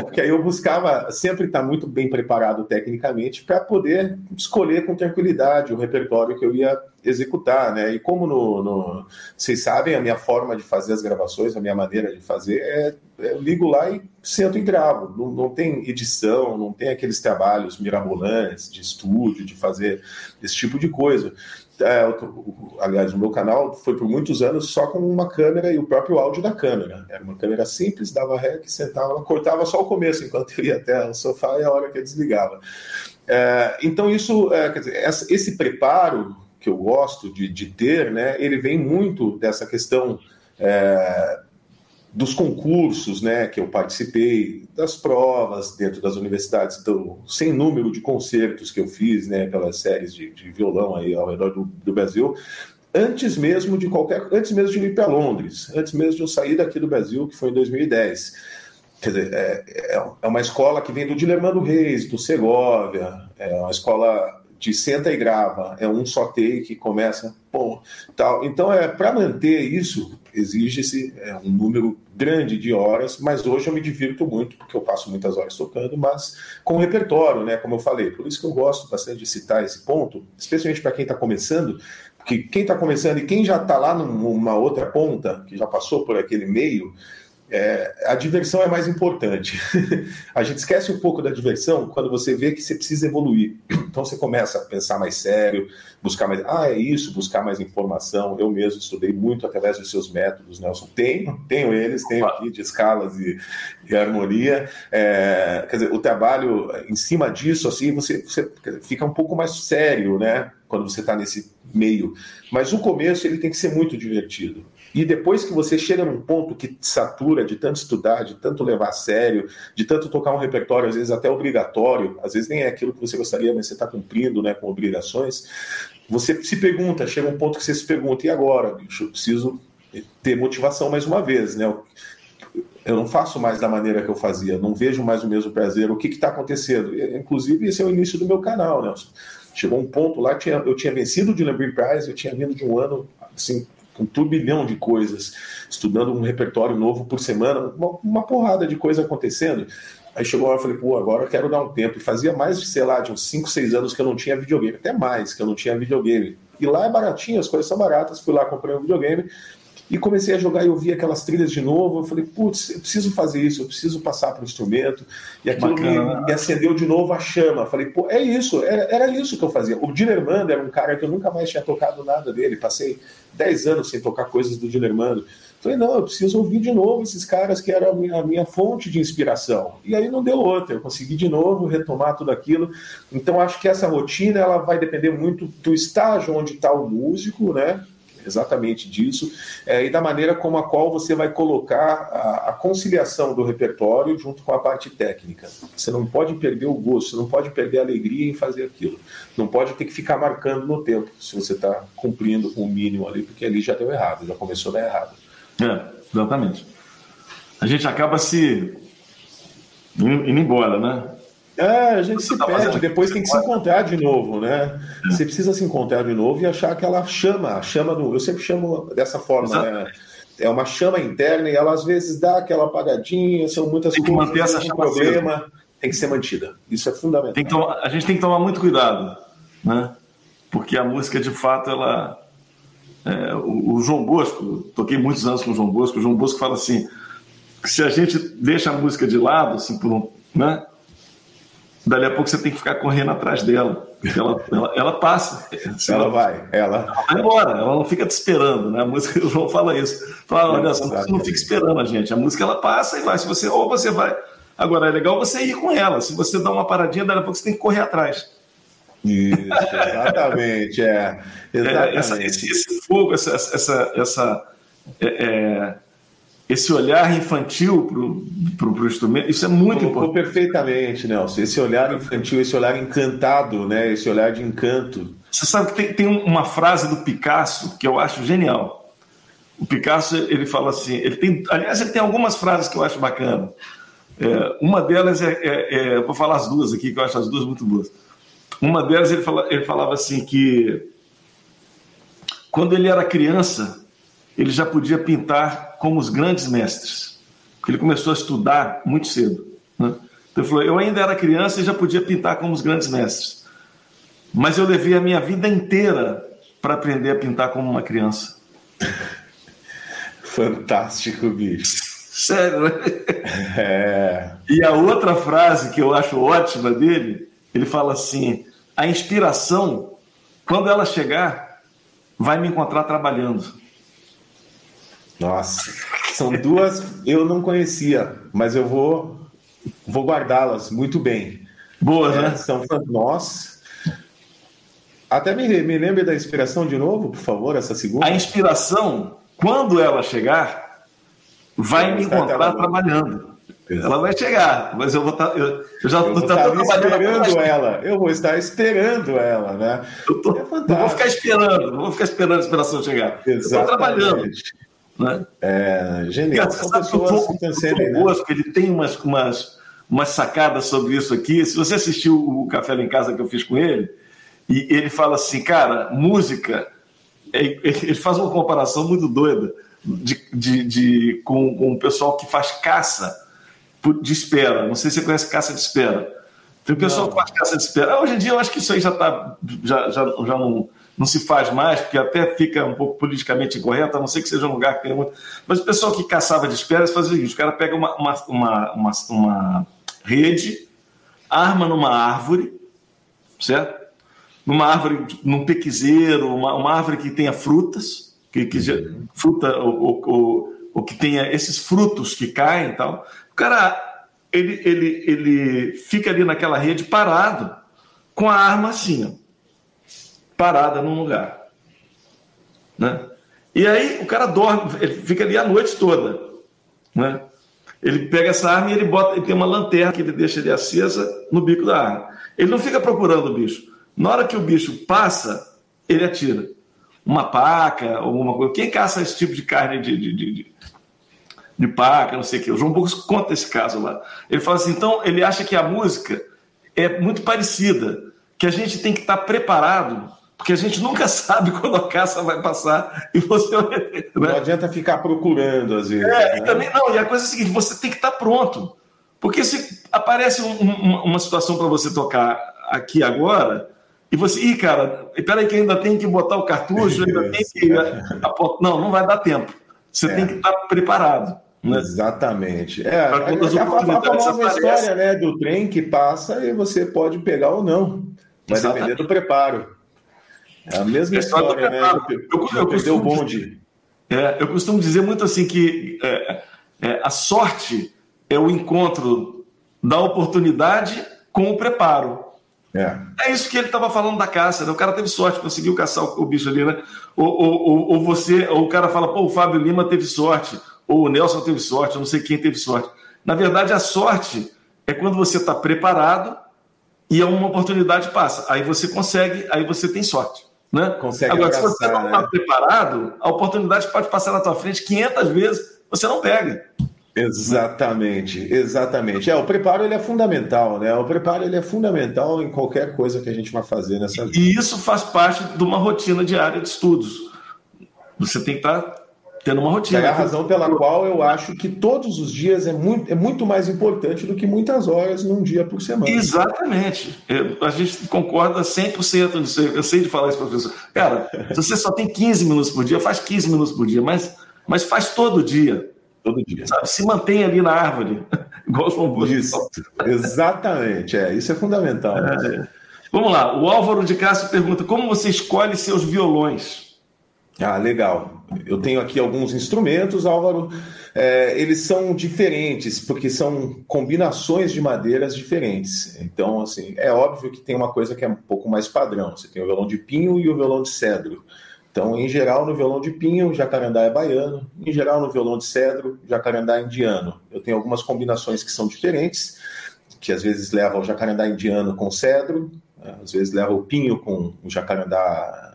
Porque aí eu buscava sempre estar muito bem preparado tecnicamente para poder escolher com tranquilidade o repertório que eu ia executar, né? E como no, no, vocês sabem, a minha forma de fazer as gravações, a minha maneira de fazer é, é eu ligo lá e sento e gravo. Não, não tem edição, não tem aqueles trabalhos mirabolantes de estúdio, de fazer esse tipo de coisa. É, aliás, o meu canal foi por muitos anos só com uma câmera e o próprio áudio da câmera. Era uma câmera simples, dava rec, sentava, cortava só o começo, enquanto eu ia até o sofá e a hora que eu desligava. É, então, isso, é, quer dizer, esse preparo que eu gosto de, de, ter, né, ele vem muito dessa questão é, dos concursos né, que eu participei, das provas dentro das universidades, do sem número de concertos que eu fiz né, pelas séries de, de violão aí ao redor do, do, Brasil, antes mesmo de qualquer, antes mesmo de ir para Londres, antes mesmo de eu sair daqui do Brasil, que foi em 2010. Quer dizer, é, é, é uma escola que vem do Dilermando Reis, do Segovia, é uma escola de senta e grava, é um só take, começa, pô, tal. Então, é para manter isso, exige-se é, um número grande de horas, mas hoje eu me divirto muito, porque eu passo muitas horas tocando, mas com repertório, né, como eu falei. Por isso que eu gosto bastante de citar esse ponto, especialmente para quem está começando, porque quem está começando e quem já está lá numa outra ponta, que já passou por aquele meio, é, a diversão é mais importante. a gente esquece um pouco da diversão quando você vê que você precisa evoluir. Então você começa a pensar mais sério, buscar mais. Ah, é isso, buscar mais informação. Eu mesmo estudei muito através dos seus métodos, Nelson. Tenho, tenho eles, tenho aqui de escalas e, e harmonia. É, quer dizer, o trabalho em cima disso, assim, você, você fica um pouco mais sério, né? Quando você está nesse meio. Mas o começo ele tem que ser muito divertido. E depois que você chega num ponto que satura de tanto estudar, de tanto levar a sério, de tanto tocar um repertório, às vezes até obrigatório, às vezes nem é aquilo que você gostaria, mas você está cumprindo né, com obrigações, você se pergunta, chega um ponto que você se pergunta, e agora, bicho, eu preciso ter motivação mais uma vez, né? Eu não faço mais da maneira que eu fazia, não vejo mais o mesmo prazer. O que está acontecendo? Inclusive, esse é o início do meu canal, Nelson. Chegou um ponto lá eu tinha vencido o Dylan Prize, eu tinha vindo de um ano assim, um turbilhão de coisas, estudando um repertório novo por semana, uma, uma porrada de coisa acontecendo. Aí chegou a hora, eu falei, pô, agora eu quero dar um tempo. E fazia mais de, sei lá, de uns 5, 6 anos que eu não tinha videogame, até mais que eu não tinha videogame. E lá é baratinho, as coisas são baratas. Fui lá, comprei um videogame e comecei a jogar e ouvir aquelas trilhas de novo. Eu falei, putz, eu preciso fazer isso, eu preciso passar para o instrumento. E aquilo me, me, acendeu de novo a chama. Eu falei, pô, é isso, era, era isso que eu fazia. O Dinermando era um cara que eu nunca mais tinha tocado nada dele. Passei 10 anos sem tocar coisas do Dinermando. Falei, não, eu preciso ouvir de novo esses caras que eram a minha, a minha, fonte de inspiração. E aí não deu outra, eu consegui de novo retomar tudo aquilo. Então acho que essa rotina ela vai depender muito do estágio onde está o músico, né? Exatamente disso, é, e da maneira como a qual você vai colocar a, a, conciliação do repertório junto com a parte técnica. Você não pode perder o gosto, você não pode perder a alegria em fazer aquilo. Não pode ter que ficar marcando no tempo, se você está cumprindo o mínimo ali, porque ali já deu errado, já começou a dar errado. É, exatamente. A gente acaba se indo embora, né? É, a gente se tá perde, depois tem que se encontrar de novo, né? É. Você precisa se encontrar de novo e achar aquela chama, a chama do. Eu sempre chamo dessa forma, né? É uma chama interna e ela às vezes dá aquela apagadinha, são muitas tem que coisas, manter essa chama problema, tem que ser mantida. Isso é fundamental. Tomar, a gente tem que tomar muito cuidado, né? Porque a música, de fato, ela. É, o, o João Bosco, toquei muitos anos com o João Bosco, o João Bosco fala assim: se a gente deixa a música de lado, assim, por um, né? Dali a pouco você tem que ficar correndo atrás dela. Ela, ela, ela passa. Ela, ela vai, ela... ela vai embora, ela não fica te esperando, né? A música, o João fala isso. Fala, olha, você não fica esperando a gente. A música ela passa e vai. Se você, ou você vai. Agora, é legal você ir com ela. Se você dá uma paradinha, dali a pouco você tem que correr atrás. Isso, exatamente, é. Exatamente. É, essa, esse, esse, fogo, essa, essa, essa é, é esse olhar infantil para o instrumento, isso é muito Colocou importante. perfeitamente, Nelson. Esse olhar infantil, esse olhar encantado, né? esse olhar de encanto. Você sabe que tem, tem uma frase do Picasso que eu acho genial. O Picasso, ele fala assim, ele tem, aliás, ele tem algumas frases que eu acho bacana. É, uma delas é, é, é, vou falar as duas aqui, que eu acho as duas muito boas. Uma delas, ele, fala, ele falava assim que quando ele era criança, ele já podia pintar como os grandes mestres, porque ele começou a estudar muito cedo. Né? Então ele falou: eu ainda era criança e já podia pintar como os grandes mestres, mas eu levei a minha vida inteira para aprender a pintar como uma criança. Fantástico, bicho. Sério, né? É. E a outra frase que eu acho ótima dele, ele fala assim: a inspiração, quando ela chegar, vai me encontrar trabalhando. Nossa, são duas eu não conhecia, mas eu vou vou guardá-las muito bem. Boas, é, né? São Nossa. Até me, me lembre da inspiração de novo, por favor, essa segunda. A inspiração, quando ela chegar, vai me encontrar trabalhando. Exato. Ela vai chegar, mas eu vou estar. Tá, eu, eu já estou esperando ela. Eu vou estar esperando ela, né? Eu tô, é não vou ficar esperando, não vou ficar esperando a inspiração chegar. Exatamente. Eu estou trabalhando. Né? É, genial. São pessoas que transcendem. Né? Ele tem umas, umas, umas sacadas sobre isso aqui. Se você assistiu o Café lá em Casa que eu fiz com ele, e ele fala assim, cara, música. É, ele faz uma comparação muito doida de, de, de com, com o pessoal que faz caça de espera. Não sei se você conhece caça de espera. Tem o pessoal não. que faz caça de espera. Hoje em dia eu acho que isso aí já está. Já, já, já não não se faz mais, porque até fica um pouco politicamente incorreto, a não ser que seja um lugar que tenha muito. Mas o pessoal que caçava de espécies fazia o seguinte: o cara pega uma, uma, uma, uma, uma rede, arma numa árvore, certo? Numa árvore, num pequizeiro, uma, uma árvore que tenha frutas, que, que fruta ou, ou, ou que tenha esses frutos que caem e tal. O cara, ele, ele, ele fica ali naquela rede parado, com a arma assim, ó parada num lugar. Né? E aí o cara dorme, ele fica ali a noite toda. Né? Ele pega essa arma e ele bota, ele tem uma lanterna que ele deixa ali acesa no bico da arma. Ele não fica procurando o bicho. Na hora que o bicho passa, ele atira. Uma paca, alguma coisa. Quem caça esse tipo de carne de, de, de, de, de paca, não sei o quê? O João Burgos conta esse caso lá. Ele fala assim: então, ele acha que a música é muito parecida, que a gente tem que estar preparado porque a gente nunca sabe quando a caça vai passar e você. Né? Não adianta ficar procurando, às vezes. É, né? e também não, e a coisa é a seguinte: você tem que estar pronto. Porque se aparece um, um, uma situação para você tocar aqui agora, e você, ih, cara, peraí, que ainda tem que botar o cartucho, ainda tem que. Não, não vai dar tempo. Você é. tem que estar preparado. Né? Exatamente. É, a, a, a, a famosa história né, do trem que passa e você pode pegar ou não. Vai Exatamente. depender do preparo. É a mesma história, né? Eu, eu, eu o bonde. É, eu costumo dizer muito assim que é, é, a sorte é o encontro da oportunidade com o preparo. É, é isso que ele estava falando da caça. Né? O cara teve sorte, conseguiu caçar o, o bicho ali, né? Ou, ou, ou, você, ou o cara fala, pô, o Fábio Lima teve sorte, ou o Nelson teve sorte, eu não sei quem teve sorte. Na verdade, a sorte é quando você está preparado e uma oportunidade passa. Aí você consegue, aí você tem sorte. Né? Consegue Agora, abraçar, se você não está né? preparado, a oportunidade pode passar na tua frente 500 vezes, você não pega. Exatamente, exatamente. É, o preparo ele é fundamental, né? O preparo ele é fundamental em qualquer coisa que a gente vai fazer nessa vida. E isso faz parte de uma rotina diária de estudos. Você tem que estar tá tendo uma rotina. É a razão pela qual eu acho que todos os dias é muito, é muito mais importante do que muitas horas num dia por semana. Exatamente. Eu, a gente concorda 100% disso. Eu sei de falar isso, professor. Cara, se você só tem 15 minutos por dia, faz 15 minutos por dia, mas, mas faz todo dia. Todo dia. Sabe? Se mantém ali na árvore, igual o João Bosco. Isso, exatamente. É, isso é fundamental. É. Vamos lá. O Álvaro de Castro pergunta: como você escolhe seus violões? Ah, legal. Eu tenho aqui alguns instrumentos, Álvaro. É, eles são diferentes, porque são combinações de madeiras diferentes. Então, assim, é óbvio que tem uma coisa que é um pouco mais padrão. Você tem o violão de pinho e o violão de cedro. Então, em geral, no violão de pinho, jacarandá é baiano. Em geral, no violão de cedro, jacarandá é indiano. Eu tenho algumas combinações que são diferentes, que às vezes levam o jacarandá indiano com cedro, às vezes leva o pinho com o jacarandá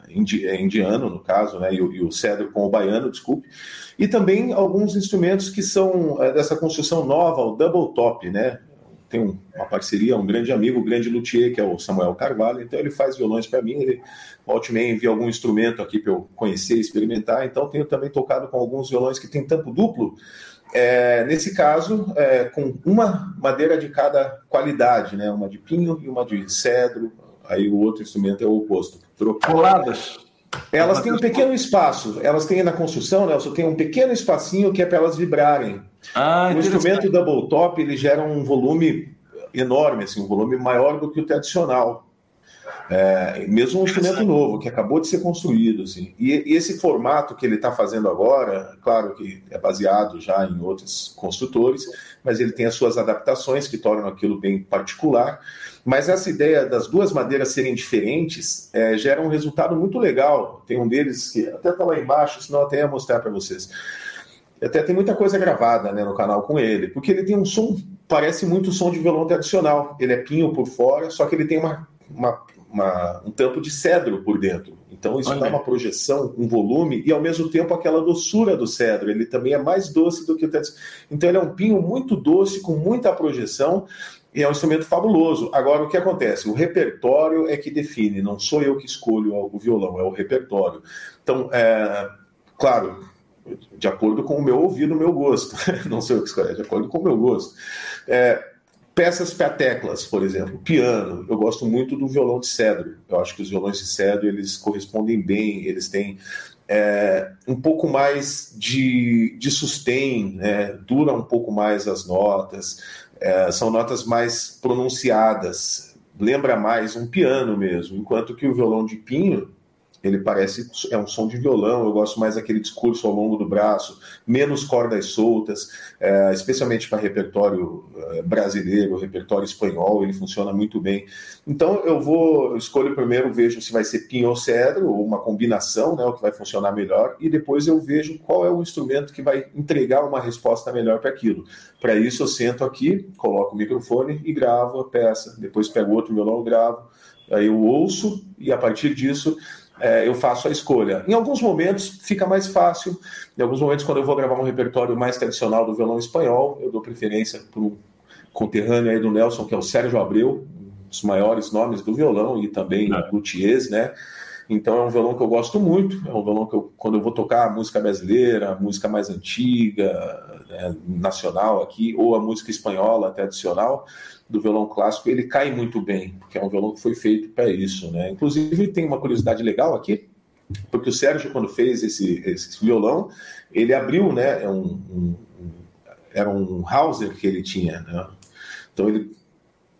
é, indiano, no caso, né, e o, e o cedro com o baiano, desculpe, e também alguns instrumentos que são é, dessa construção nova, o double top, né, tem uma parceria, um grande amigo, um grande luthier, que é o Samuel Carvalho, então ele faz violões para mim, ele volte e envia algum instrumento aqui para eu conhecer experimentar, então tenho também tocado com alguns violões que tem tampo duplo, é, nesse caso, é, com uma madeira de cada qualidade, né? Uma de pinho e uma de cedro. Aí o outro instrumento é o oposto. Coladas. Elas têm um pequeno espaço. Elas têm na construção, Nelson, tem um pequeno espacinho que é para elas vibrarem. Ah, o instrumento double top ele gera um volume enorme, assim, um volume maior do que o tradicional. É, mesmo um instrumento novo, que acabou de ser construído. Assim. E, e esse formato que ele está fazendo agora, claro que é baseado já em outros construtores, mas ele tem as suas adaptações que tornam aquilo bem particular. Mas essa ideia das duas madeiras serem diferentes é, gera um resultado muito legal. Tem um deles que até está lá embaixo, senão até ia mostrar para vocês. Até tem muita coisa gravada né, no canal com ele, porque ele tem um som, parece muito o som de violão tradicional. Ele é pinho por fora, só que ele tem uma, uma uma, um tampo de cedro por dentro. Então isso Olha. dá uma projeção, um volume e ao mesmo tempo aquela doçura do cedro. Ele também é mais doce do que o teto. Então ele é um pinho muito doce com muita projeção e é um instrumento fabuloso. Agora o que acontece? O repertório é que define. Não sou eu que escolho o violão, é o repertório. Então, é, claro, de acordo com o meu ouvido, o meu gosto. Não sou eu que escolho, é de acordo com o meu gosto. É, Peças para teclas, por exemplo, piano. Eu gosto muito do violão de cedro. Eu acho que os violões de cedro eles correspondem bem, eles têm é, um pouco mais de, de né? dura um pouco mais as notas, é, são notas mais pronunciadas, lembra mais um piano mesmo, enquanto que o violão de pinho ele parece é um som de violão. Eu gosto mais daquele discurso ao longo do braço, menos cordas soltas, é, especialmente para repertório é, brasileiro, repertório espanhol, ele funciona muito bem. Então eu vou escolho primeiro vejo se vai ser pinho ou cedro ou uma combinação, né, o que vai funcionar melhor, e depois eu vejo qual é o instrumento que vai entregar uma resposta melhor para aquilo. Para isso eu sento aqui, coloco o microfone e gravo a peça. Depois pego outro violão, gravo. Aí eu ouço e a partir disso é, eu faço a escolha. Em alguns momentos fica mais fácil, em alguns momentos, quando eu vou gravar um repertório mais tradicional do violão espanhol, eu dou preferência para um conterrâneo aí do Nelson, que é o Sérgio Abreu, um dos maiores nomes do violão e também é. luthiers, né? Então é um violão que eu gosto muito, é um violão que eu, quando eu vou tocar música brasileira, música mais antiga, né, nacional aqui, ou a música espanhola tradicional, do violão clássico, ele cai muito bem, porque é um violão que foi feito para isso, né? Inclusive tem uma curiosidade legal aqui, porque o Sérgio quando fez esse, esse violão, ele abriu, né? É um, um, era um Hauser que ele tinha, né? Então ele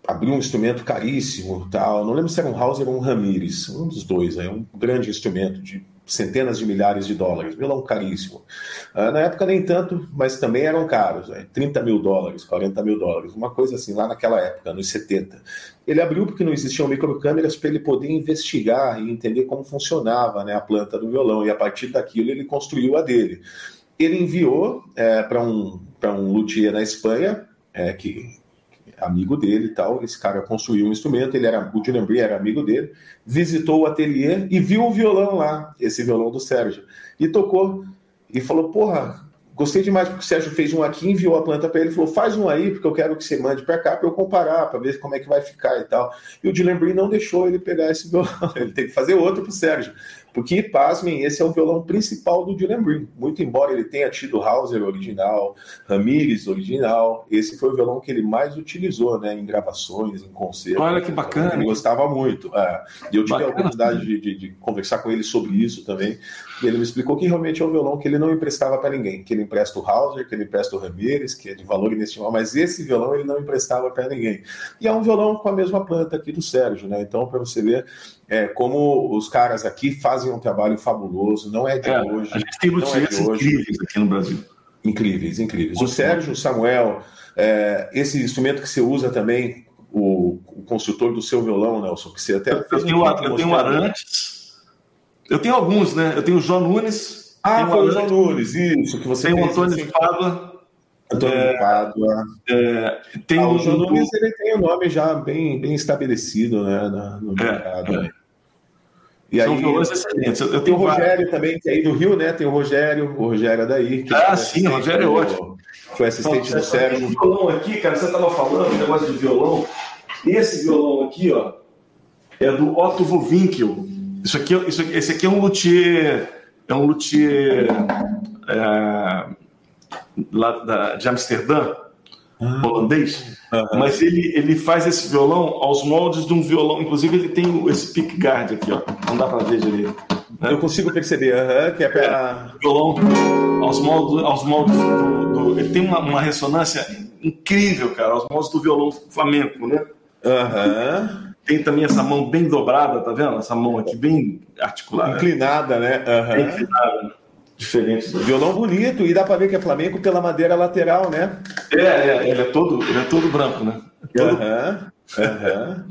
abriu um instrumento caríssimo, tal. Não lembro se era um Hauser ou um Ramires, um dos dois, é um grande instrumento de centenas de milhares de dólares, violão caríssimo. Uh, na época nem tanto, mas também eram caros, né? 30 mil dólares, 40 mil dólares, uma coisa assim, lá naquela época, nos 70. Ele abriu porque não existiam microcâmeras para ele poder investigar e entender como funcionava né, a planta do violão, e a partir daquilo ele construiu a dele. Ele enviou é, para um, um luthier na Espanha, é, que amigo dele e tal. Esse cara construiu um instrumento, ele era o Dylan Bree era amigo dele, visitou o ateliê e viu o violão lá, esse violão do Sérgio, e tocou e falou: "Porra, gostei demais porque o Sérgio fez um aqui, enviou a planta para ele, falou: "Faz um aí, porque eu quero que você mande para cá para eu comparar, para ver como é que vai ficar e tal". E o Dylan Bree não deixou ele pegar esse violão, ele tem que fazer outro pro Sérgio. Porque, pasmem, esse é o violão principal do Dylan Breen. Muito embora ele tenha tido Hauser original, Ramires original, esse foi o violão que ele mais utilizou né, em gravações, em concertos. Olha que bacana. Ele gostava muito. É. Eu tive bacana. a oportunidade de, de, de, conversar com ele sobre isso também. E ele me explicou que realmente é um violão que ele não emprestava para ninguém. Que ele empresta o Hauser, que ele empresta o Ramires, que é de valor inestimável, mas esse violão ele não emprestava para ninguém. E é um violão com a mesma planta aqui do Sérgio, né? Então, para você ver é, como os caras aqui fazem um trabalho fabuloso, não é de é, hoje. A gente tem notícias incríveis aqui no Brasil. Incríveis, incríveis. O Sérgio Samuel, é, esse instrumento que você usa também, o, o, construtor do seu violão, Nelson, que você até eu, tenho, eu tenho Arantes, eu tenho alguns, né? Eu tenho o João Nunes. Ah, foi o João Nunes, isso, que você tem o Antônio assim. Pádua. Antônio é, Pádua. É, tem ah, o João Nunes ele tem o um nome já bem, bem estabelecido né, no é, mercado. É. E São aí, violões excelentes. Eu tenho o Rogério também, que é aí do Rio, né? Tem o Rogério, o Rogério é daí. ah, sim, o Rogério é ótimo. Foi assistente então, do Sérgio. Esse violão aqui, cara, você estava falando, negócio de violão. Esse violão aqui, ó, é do Otto Vovinkel. Isso aqui, isso esse aqui é um luthier, é um luthier é, lá da, de Amsterdã, ah. holandês. Mas ele, ele faz esse violão aos moldes de um violão. Inclusive, ele tem esse pickguard aqui, ó. Não dá para ver direito. Né? Eu consigo perceber, que é para. É, violão aos moldes, aos moldes do, do, Ele tem uma, uma, ressonância incrível, cara, aos moldes do violão flamenco, né? Uhum. Tem também essa mão bem dobrada, tá vendo? Essa mão aqui bem articulada. Inclinada, né? Uhum. inclinada diferente. Violão bonito, e dá para ver que é flamenco pela madeira lateral, né? É, é, ele é todo, ele é todo branco, né? Todo... Uhum, uhum.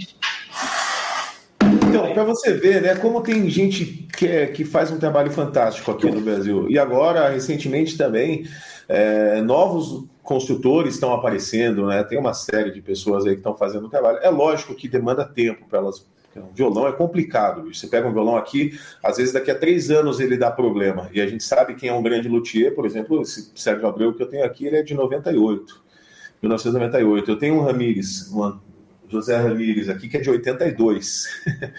Então, para você ver, né, como tem gente que, é, que faz um trabalho fantástico aqui no Brasil. E agora, recentemente também, é, novos construtores estão aparecendo, né? Tem uma série de pessoas aí que estão fazendo trabalho. É lógico que demanda tempo para elas um violão é complicado. Você pega um violão aqui, às vezes daqui a três anos ele dá problema. E a gente sabe quem é um grande luthier, por exemplo, esse Sérgio Abreu que eu tenho aqui, ele é de 98, 1998. Eu tenho um Ramires, um José Ramires aqui, que é de 82.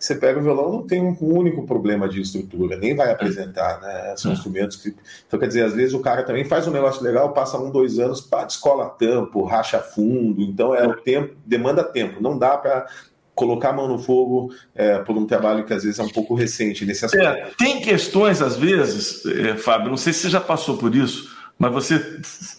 você pega o violão, não tem um único problema de estrutura, nem vai apresentar, né? São é. instrumentos que. Então, quer dizer, às vezes o cara também faz um negócio legal, passa um, dois anos, pá, descola tampo, racha fundo. Então, é o tempo, demanda tempo. Não dá para colocar a mão no fogo é, por um trabalho que às vezes é um pouco recente nesse aspecto. É, tem questões, às vezes, é, Fábio, não sei se você já passou por isso, mas você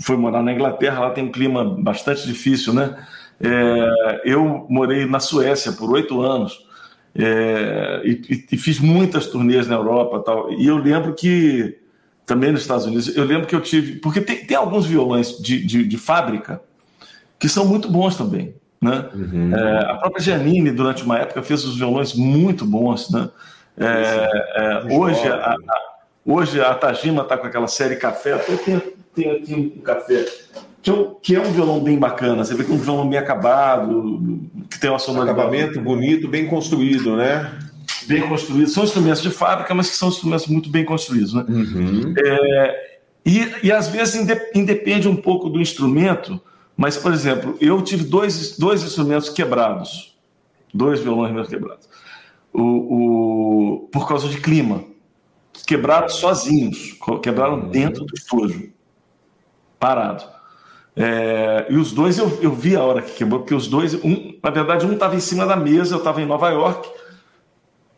foi morar na Inglaterra, lá tem um clima bastante difícil, né? É, eu morei na Suécia por oito anos é, e, e, fiz muitas turnês na Europa tal. E eu lembro que, também nos Estados Unidos, eu lembro que eu tive. Porque tem, tem alguns violões de, de, de fábrica que são muito bons também. Né? Uhum. É, a própria Giannini, durante uma época, fez os violões muito bons. Né? É, é hoje, a, a, hoje a Tajima está com aquela série Café. Eu tenho, tenho aqui um café que é, um, que é um violão bem bacana. Você vê que é um violão bem acabado, que tem uma sonoridade. Acabamento bonito, bem construído, né? Bem construído. São instrumentos de fábrica, mas que são instrumentos muito bem construídos, né? Uhum. É, e, e às vezes independe um pouco do instrumento, mas, por exemplo, eu tive dois, dois instrumentos quebrados, dois violões meus quebrados, o, o, por causa de clima. Quebrados sozinhos, quebraram uhum. dentro do estojo, parado. É, e os dois eu, eu vi a hora que quebrou, porque os dois, um, na verdade, um estava em cima da mesa, eu estava em Nova York,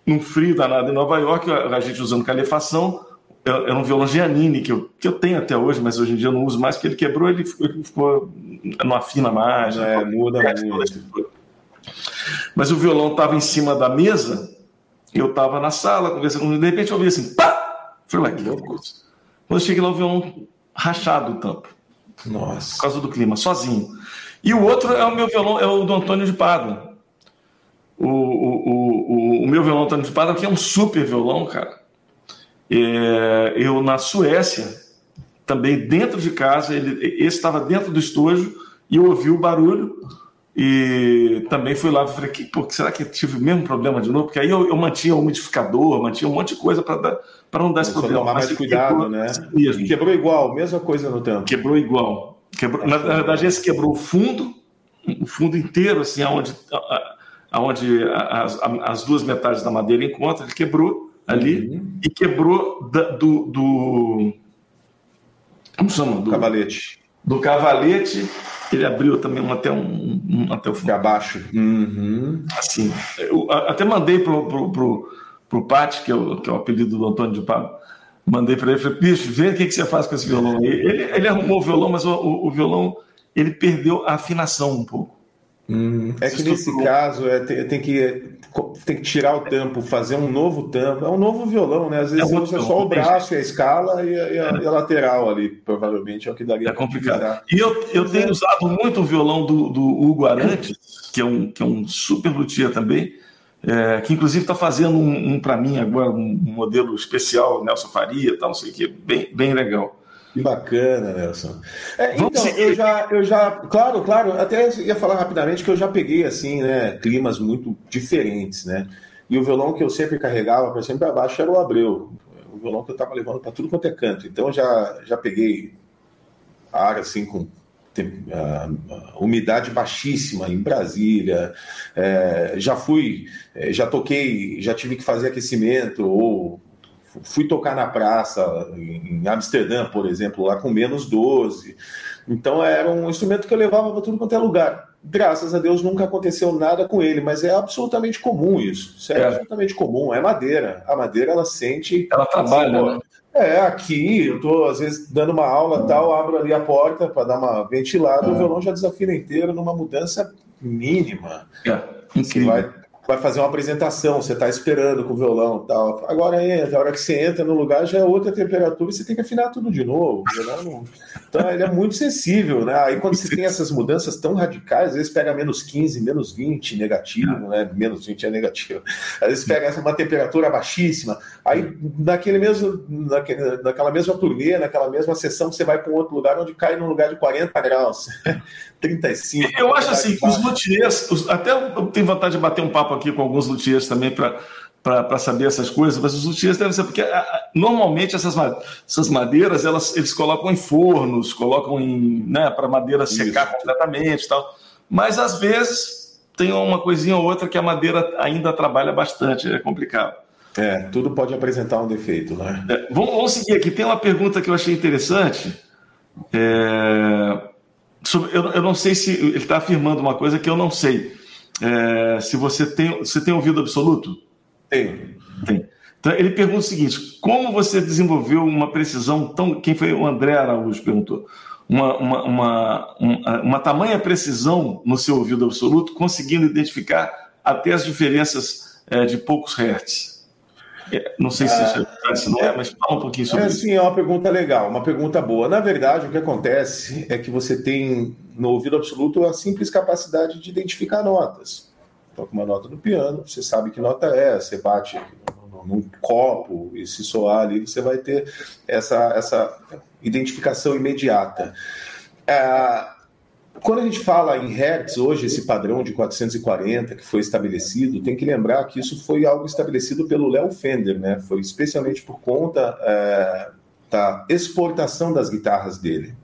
num frio danado em Nova York, a, a gente usando calefação. Era um violão Giannini que eu, que eu tenho até hoje, mas hoje em dia eu não uso mais, porque ele quebrou, ele ficou, ele ficou não afina mais. É, né? muda. Mas o violão estava em cima da mesa, eu estava na sala conversando, de repente eu ouvi assim, pá! Falei, ué, que louco. Quando eu cheguei lá, o violão rachado o tampo. Nossa. Por causa do clima, sozinho. E o outro é o meu violão, é o do Antônio de Pádua. O, o, o, o, meu violão Antônio de Pádua, que é um super violão, cara. É, eu, na Suécia, também dentro de casa, ele, esse estava dentro do estojo e eu ouvi o barulho e também fui lá e falei, que, pô, será que tive o mesmo problema de novo? Porque aí eu, eu mantinha o umidificador, mantinha um monte de coisa para não dar esse problema. tomar mais cuidado, quebrou, né? Mesmo. quebrou igual, mesma coisa no tempo. Quebrou igual. Quebrou, na, na verdade, esse quebrou o fundo, o fundo inteiro, assim, aonde, aonde as, as duas metades da madeira encontram, ele quebrou ali uhum. e quebrou da, do, do. Como chama? Do cavalete. Do cavalete ele abriu também um, até um, um até o fundo. abaixo. Uhum. Assim, eu até mandei pro, pro, pro, pro Pati, que, é o, que é o apelido do Antônio de Pablo, mandei para ele, falei, bicho, vê o que, que você faz com esse violão aí. Ele, ele arrumou o violão, mas o, o, o violão, ele perdeu a afinação um pouco. Hum, é que nesse caso é, tem, tem, que, tem que tirar o tampo, fazer um novo tampo. É um novo violão, né? Às vezes é você usa só o braço, a escala e a, e, a, e a, lateral ali, provavelmente é o que daria É complicado. E eu, eu tenho usado muito o violão do, do Hugo Arantes, que é um, que é um super luthier também, é, que inclusive está fazendo um, um para mim agora, um modelo especial, Nelson Faria, tal, não sei o que, bem, bem legal. Que bacana, Nelson. É, então, eu já, eu já, claro, claro, até ia falar rapidamente que eu já peguei, assim, né, climas muito diferentes, né? E o violão que eu sempre carregava para sempre abaixo era o Abreu, o violão que eu estava levando para tudo quanto é canto. Então, já, já peguei a área, assim, com umidade baixíssima em Brasília, é, já fui, é, já toquei, já tive que fazer aquecimento ou fui tocar na praça, em Amsterdã, por exemplo, lá com menos 12. Então era um instrumento que eu levava para tudo quanto é lugar. Graças a Deus nunca aconteceu nada com ele, mas é absolutamente comum isso. isso é, é. absolutamente comum. É madeira. A madeira ela sente. Ela trabalha, assim, né? É, aqui eu tô às vezes dando uma aula tal, abro ali a porta para dar uma ventilada, o é. violão já desafina inteiro numa mudança mínima. É, incrível. Você vai vai fazer uma apresentação, você está esperando com o violão tal. Agora entra, a hora que você entra no lugar já é outra temperatura e você tem que afinar tudo de novo. Não... Então ele é muito sensível, né? Aí quando você tem essas mudanças tão radicais, às vezes pega menos 15, menos 20 negativo, né? Menos 20 é negativo. Às vezes pega uma temperatura baixíssima. Aí naquele mesmo, naquele, naquela mesma turnê, naquela mesma sessão, você vai para um outro lugar onde cai num lugar de 40 graus. 35. Eu acho assim, os luthiers, até eu tenho vontade de bater um papo aqui com alguns luthiers também para para saber essas coisas, mas os luthiers devem ser, porque normalmente essas, essas madeiras elas, eles colocam em fornos, colocam em. Né, para madeira secar Isso. completamente tal. Mas às vezes tem uma coisinha ou outra que a madeira ainda trabalha bastante, é complicado. É, tudo pode apresentar um defeito, né? É, vamos, vamos, seguir aqui. Tem uma pergunta que eu achei interessante. É, sobre, eu, eu, não sei se ele está afirmando uma coisa que eu não sei. É, se você tem, você tem ouvido absoluto? Tenho. Tem. Então, ele pergunta o seguinte: como você desenvolveu uma precisão tão. Quem foi o André Araújo perguntou? Uma, uma, uma, uma, uma tamanha precisão no seu ouvido absoluto, conseguindo identificar até as diferenças é, de poucos hertz. É, não sei se isso é verdade, se não é, mas fala um pouquinho sobre é, isso. Sim, é uma pergunta legal, uma pergunta boa. Na verdade, o que acontece é que você tem no ouvido absoluto a simples capacidade de identificar notas. Toca uma nota no piano, você sabe que nota é, você bate num copo e se soar ali, você vai ter essa, essa identificação imediata. É, quando a gente fala em hertz, hoje, esse padrão de 440 que foi estabelecido, tem que lembrar que isso foi algo estabelecido pelo Léo Fender, né? Foi especialmente por conta é, da exportação das guitarras dele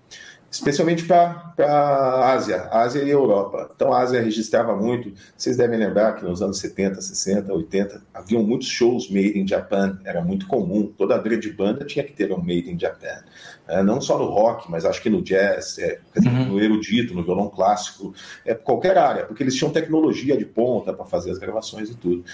especialmente para a Ásia, Ásia e Europa. Então a Ásia registrava muito. Vocês devem lembrar que nos anos 70, 60, 80 haviam muitos shows made in Japan, era muito comum. Toda grande banda tinha que ter um made in Japan. É, não só no rock, mas acho que no jazz, é, uhum. no erudito, no violão clássico, é qualquer área, porque eles tinham tecnologia de ponta para fazer as gravações e tudo.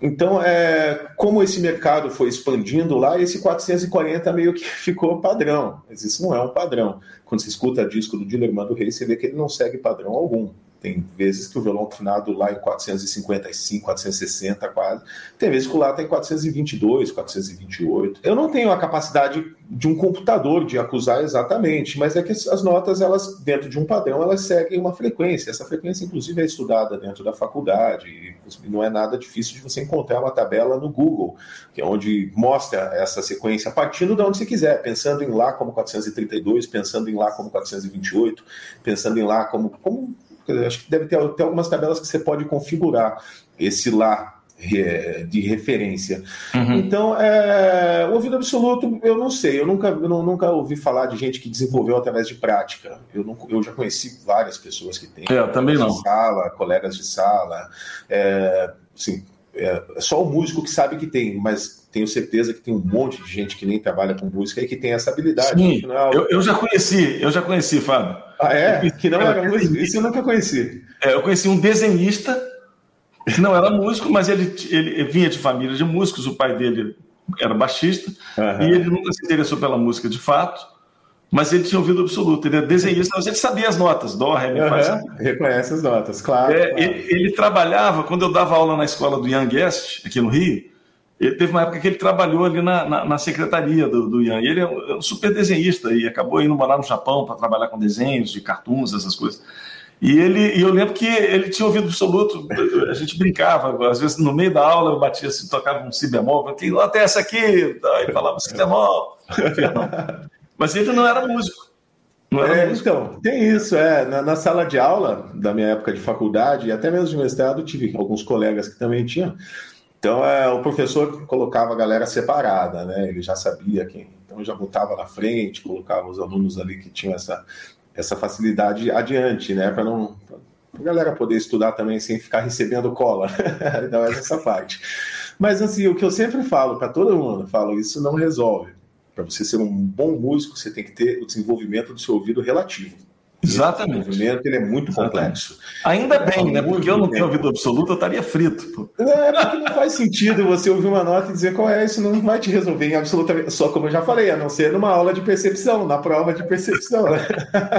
Então, é, como esse mercado foi expandindo lá, esse 440 meio que ficou padrão, mas isso não é um padrão. Quando você escuta disco do Dilermando Reis, você vê que ele não segue padrão algum. Tem vezes que o violão afinado lá em 455, 460 quase. Tem vezes que o lá tem 422, 428. Eu não tenho a capacidade de um computador de acusar exatamente, mas é que as notas, elas dentro de um padrão, elas seguem uma frequência. Essa frequência, inclusive, é estudada dentro da faculdade. E não é nada difícil de você encontrar uma tabela no Google, que é onde mostra essa sequência, partindo de onde você quiser, pensando em lá como 432, pensando em lá como 428, pensando em lá como, como acho que deve ter, ter algumas tabelas que você pode configurar esse lá de referência. Uhum. Então, é, o ouvido absoluto, eu não sei, eu nunca, eu nunca ouvi falar de gente que desenvolveu através de prática. Eu, não, eu já conheci várias pessoas que têm. É, também não. Sala, colegas de sala. É, assim, é, é só o músico que sabe que tem, mas tenho certeza que tem um monte de gente que nem trabalha com música e que tem essa habilidade. Sim, é eu, eu, já conheci, eu já conheci, Fábio. Ah, é? Que não era músico? Isso eu nunca conheci. É, eu conheci um desenhista que não era músico, mas ele, ele vinha de família de músicos, o pai dele era baixista, uhum. e ele nunca se interessou pela música de fato, mas ele tinha ouvido absoluto, ele é desenhista, mas ele sabia as notas, dó, ré, mi, faz. Reconhece as notas, claro. É, claro. Ele, ele, trabalhava, quando eu dava aula na escola do Young Guest, aqui no Rio, ele teve uma época que ele trabalhou ali na, na, na secretaria do, do Ian. E ele é um, é um, super desenhista e acabou indo morar no Japão para trabalhar com desenhos de cartoons, essas coisas. E ele, e eu lembro que ele tinha ouvido absoluto, a gente brincava, às vezes no meio da aula eu batia assim, tocava um si bemol, que nota é essa aqui? Ele falava si bemol. Mas ele não era músico. Não era é, músico. Então, tem isso, é. Na, na, sala de aula da minha época de faculdade, e até mesmo de mestrado, tive alguns colegas que também tinham. Então, é, o professor colocava a galera separada, né? Ele já sabia quem. Então, já botava na frente, colocava os alunos ali que tinham essa, essa facilidade adiante, né? Para não. a galera poder estudar também sem ficar recebendo cola. então, essa parte. Mas, assim, o que eu sempre falo para todo mundo, falo, isso não resolve. Para você ser um bom músico, você tem que ter o desenvolvimento do seu ouvido relativo. Exatamente. O movimento ele é muito complexo. Ainda bem, né? Porque eu não tenho ouvido absoluto, eu estaria frito. É, porque não faz sentido você ouvir uma nota e dizer qual é, isso não vai te resolver em absolutamente. Só como eu já falei, a não ser numa aula de percepção, na prova de percepção. Né?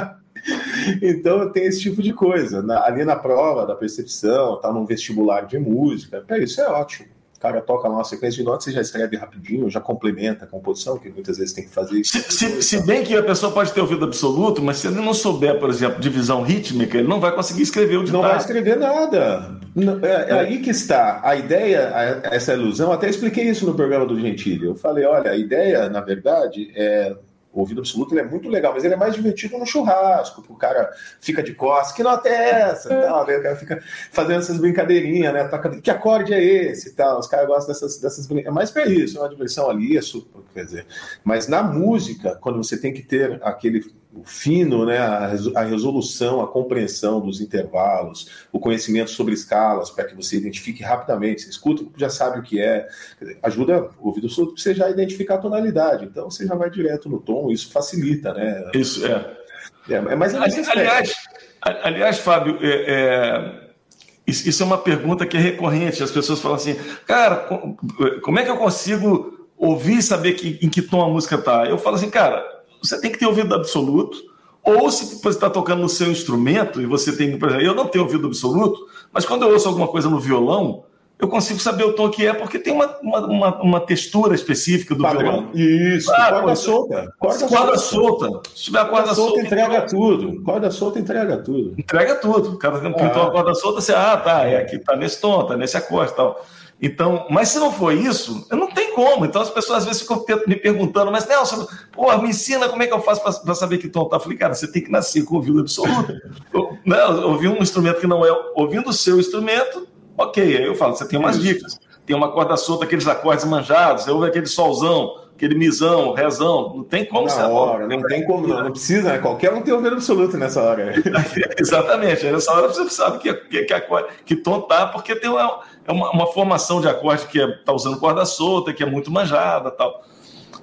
então tem esse tipo de coisa. ali na prova da percepção, tá num vestibular de música, é, isso é ótimo cara toca lá uma sequência de notas, você já escreve rapidinho, já complementa a composição, que muitas vezes tem que fazer isso. Se, se, se, bem que a pessoa pode ter ouvido absoluto, mas se ele não souber, por exemplo, divisão rítmica, ele não vai conseguir escrever o ditado. Não vai escrever nada. É, é, aí que está. A ideia, essa ilusão, até expliquei isso no programa do Gentili. Eu falei, olha, a ideia, na verdade, é o ouvido absoluto é muito legal, mas ele é mais divertido no churrasco, porque o cara fica de costas, que nota é essa? Tal, né? O cara fica fazendo essas brincadeirinhas, né? que acorde é esse tal. Os caras gostam dessas, dessas brincadeiras. É mais para isso, é uma diversão ali, é super, quer dizer. Mas na música, quando você tem que ter aquele o fino, né, a, resolução, a compreensão dos intervalos, o conhecimento sobre escalas, para que você identifique rapidamente. Você escuta, já sabe o que é. Ajuda o ouvido surdo para você já identificar a tonalidade. Então você já vai direto no tom, isso facilita, né? Isso, é. é, é mas é aliás, aliás, Fábio, é, é, isso é uma pergunta que é recorrente. As pessoas falam assim, cara, como é que eu consigo ouvir e saber que, em que tom a música está? Eu falo assim, cara você tem que ter ouvido absoluto, ou se você está tocando no seu instrumento e você tem, por exemplo, eu não tenho ouvido absoluto, mas quando eu ouço alguma coisa no violão, eu consigo saber o tom que é, porque tem uma, uma, uma textura específica do Padrão. violão. Isso, ah, corda solta. Corda, corda solta. solta. Se tiver corda, corda solta, entrega então... tudo. Corda solta entrega tudo. Entrega tudo. O cara pintou ah. a corda solta, você, ah, tá, é aqui, tá nesse tom, tá nesse acorde e tal. Então, mas se não for isso, não tem como. Então as pessoas às vezes ficam me perguntando, mas Nelson, pô, me ensina como é que eu faço para saber que tom tá. Eu falei, cara, você tem que nascer com ouvido absoluto. eu, né, ouvir um instrumento que não é ouvindo o seu instrumento, ok. Aí eu falo, você tem umas dicas. Tem uma corda solta, aqueles acordes manjados, você ouve aquele solzão, aquele misão, rezão. Não tem como Na hora, não tem como, não, não precisa, né? Qualquer um tem ouvido absoluto nessa hora. Exatamente. Nessa hora você sabe que, que, que, que tom tá, porque tem uma é uma, uma formação de acorde que está é, tá usando corda solta, que é muito manjada tal.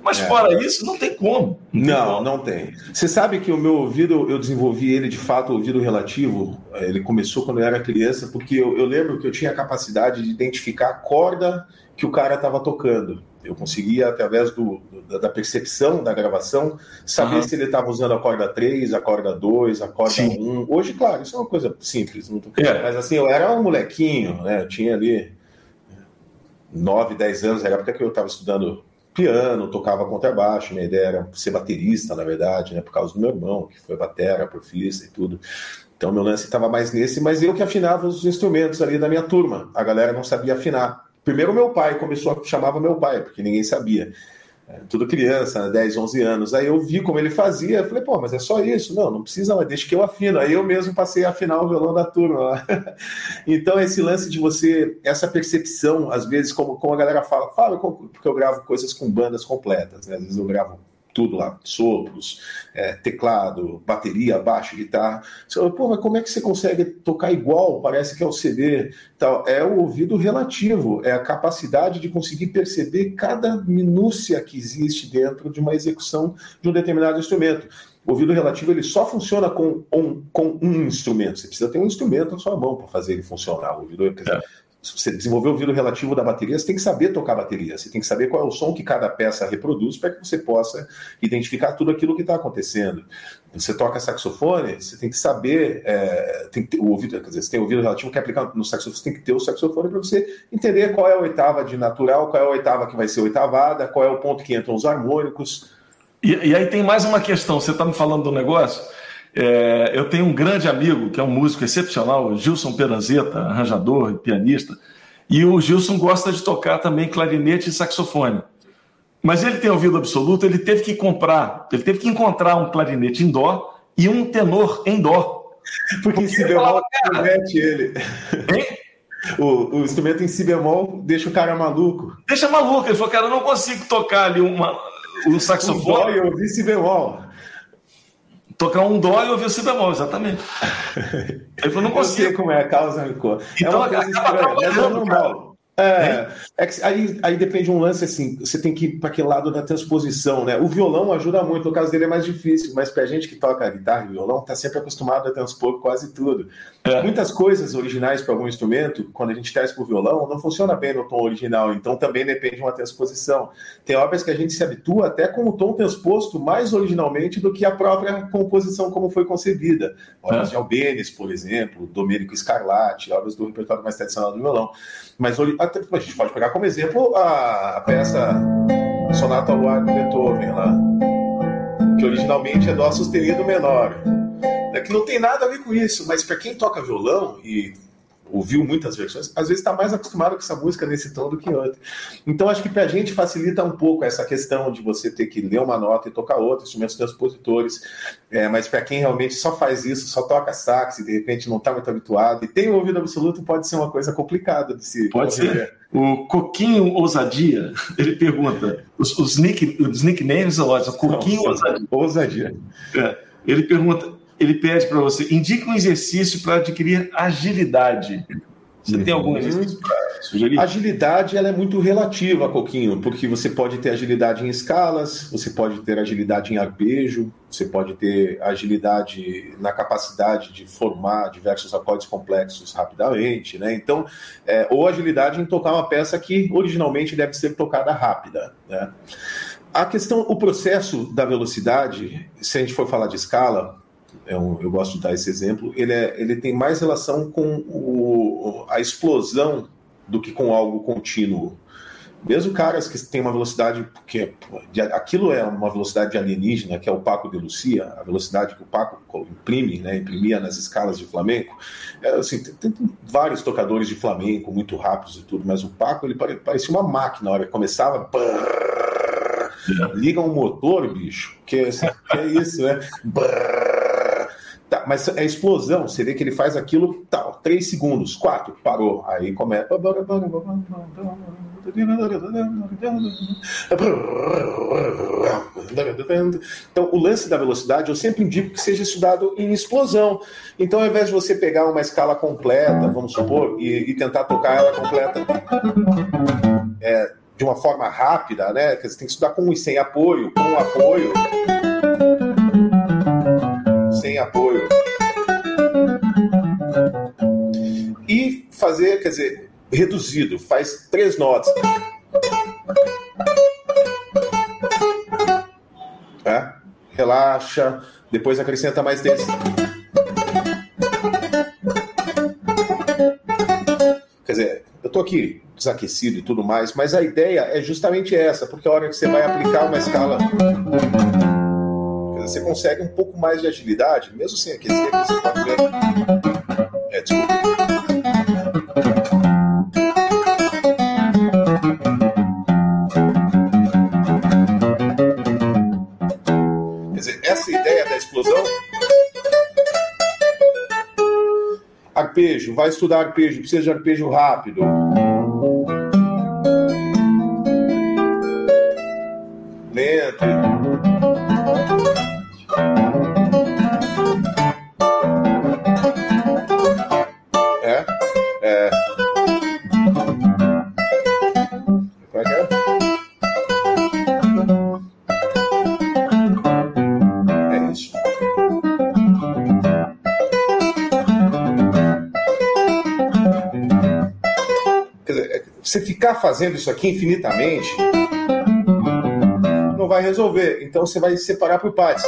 Mas é. fora isso, não tem como. Não, não, tem. Você sabe que o meu ouvido, eu desenvolvi ele de fato, o ouvido relativo, ele começou quando eu era criança, porque eu, eu lembro que eu tinha a capacidade de identificar a corda que o cara estava tocando. Eu conseguia, através do, da percepção da gravação, saber uhum. se ele estava usando a corda 3, a corda 2, a corda Sim. 1. Hoje, claro, isso é uma coisa simples. Não tô... é. Mas assim, eu era um molequinho, né? Eu tinha ali 9, 10 anos, era a época que eu estava estudando piano, tocava contrabaixo, minha ideia era ser baterista, na verdade, né? Por causa do meu irmão, que foi batera, profissa e tudo. Então, meu lance estava mais nesse, mas eu que afinava os instrumentos ali da minha turma. A galera não sabia afinar. Primeiro meu pai começou a chamava meu pai, porque ninguém sabia. É, tudo criança, né, 10, 11 anos. Aí eu vi como ele fazia, falei, pô, mas é só isso? Não, não precisa, mas deixa que eu afino. Aí eu mesmo passei a afinar o violão da turma. então, esse lance de você, essa percepção, às vezes, como, como a galera fala, fala porque eu gravo coisas com bandas completas, né? Às vezes eu gravo tudo lá, sopros, é, teclado, bateria, baixo, guitarra. Você fala, pô, mas como é que você consegue tocar igual? Parece que é o CD. Tal. É o ouvido relativo, é a capacidade de conseguir perceber cada minúcia que existe dentro de uma execução de um determinado instrumento. O ouvido relativo ele só funciona com um, com um instrumento. Você precisa ter um instrumento na sua mão para fazer ele funcionar. O ouvido, é se você desenvolver o ouvido relativo da bateria, você tem que saber tocar bateria, você tem que saber qual é o som que cada peça reproduz para que você possa identificar tudo aquilo que está acontecendo. Você toca saxofone, você tem que saber, é, tem que ter, o ouvido, quer dizer, você tem o ouvido relativo que é aplicado no saxofone, você tem que ter o saxofone para você entender qual é a oitava de natural, qual é a oitava que vai ser oitavada, qual é o ponto que entram os harmônicos. E, e aí tem mais uma questão, você está me falando do negócio é, eu tenho um grande amigo, que é um músico excepcional, Gilson Peranzeta, arranjador e pianista, e o Gilson gosta de tocar também clarinete e saxofone. Mas ele tem ouvido absoluto, ele teve que comprar, ele teve que encontrar um clarinete em dó e um tenor em dó. Porque, em si bemol ele. Hein? O, o, instrumento em si bemol deixa o cara maluco. Deixa maluco. Ele falou, cara, eu não consigo tocar ali uma, um saxofone. Dó e ouvir si bemol tocar um dó e ouvir o si bemol, exatamente. Ele falou, não consigo. Eu sei como é a causa, Rico. É então, uma coisa estranha, mas é normal. É, é que aí, aí depende de um lance assim, você tem que ir para aquele lado da transposição, né? O violão ajuda muito, no caso dele é mais difícil, mas pra gente que toca guitarra e violão, tá sempre acostumado a transpor quase tudo. É. Muitas coisas originais para algum instrumento, quando a gente traz pro violão, não funciona bem no tom original, então também depende de uma transposição. Tem obras que a gente se habitua até com o tom transposto mais originalmente do que a própria composição como foi concebida. Obras é. de Albenes, por exemplo, Domênico Scarlatti, obras do repertório mais tradicional do violão. Mas até, a gente pode pegar como exemplo a, peça Sonata ao Luar de Beethoven lá, que originalmente é Dó sustenido menor. É que não tem nada a ver com isso, mas para quem toca violão e ouviu muitas versões, às vezes está mais acostumado com essa música nesse tom do que outra. Então acho que para a gente facilita um pouco essa questão de você ter que ler uma nota e tocar outra, instrumentos transpositores, é, mas para quem realmente só faz isso, só toca sax e de repente não está muito habituado e tem o ouvido absoluto, pode ser uma coisa complicada de se. Pode ser. O Coquinho Ousadia, ele pergunta: os, os, nick, os nicknames, Coquinho não, Ousadia. Ousadia. É. Ele pergunta, ele pede para você, indique um exercício para adquirir agilidade. Você uhum. tem algum exercício para sugerir? Agilidade ela é muito relativa, Coquinho, porque você pode ter agilidade em escalas, você pode ter agilidade em arpejo, você pode ter agilidade na capacidade de formar diversos acordes complexos rapidamente, né? Então, é, ou agilidade em tocar uma peça que originalmente deve ser tocada rápida, né? A questão, o processo da velocidade, se a gente for falar de escala, é um, eu gosto de dar esse exemplo, ele, é, ele tem mais relação com o, a explosão do que com algo contínuo. Mesmo caras que têm uma velocidade, porque aquilo é uma velocidade alienígena, que é o Paco de Lucia, a velocidade que o Paco imprime, né, imprimia nas escalas de flamenco. É, assim, tem, tem, vários tocadores de flamenco muito rápidos e tudo, mas o Paco ele parecia uma máquina na hora que começava. Brrr, liga um motor, bicho, que, é, que é isso, né? Brrr, Tá, mas é explosão, você vê que ele faz aquilo, tal, três segundos, quatro, parou. Aí começa. Então, o lance da velocidade eu sempre indico que seja estudado em explosão. Então, ao invés de você pegar uma escala completa, vamos supor, e, e tentar tocar ela completa é, de uma forma rápida, né? Você tem que estudar com e sem apoio, com apoio apoio. E fazer, quer dizer, reduzido, faz três notas. É? Relaxa, depois acrescenta mais desse. Quer dizer, eu tô aqui desaquecido e tudo mais, mas a ideia é justamente essa, porque a hora que você vai aplicar uma escala você consegue um pouco mais de agilidade, mesmo sem aquecer, você pode ver. É, desculpa. Quer dizer, essa ideia da explosão. Arpejo, vai estudar arpejo, precisa de arpejo rápido. Fazendo isso aqui infinitamente, não vai resolver. Então você vai separar por partes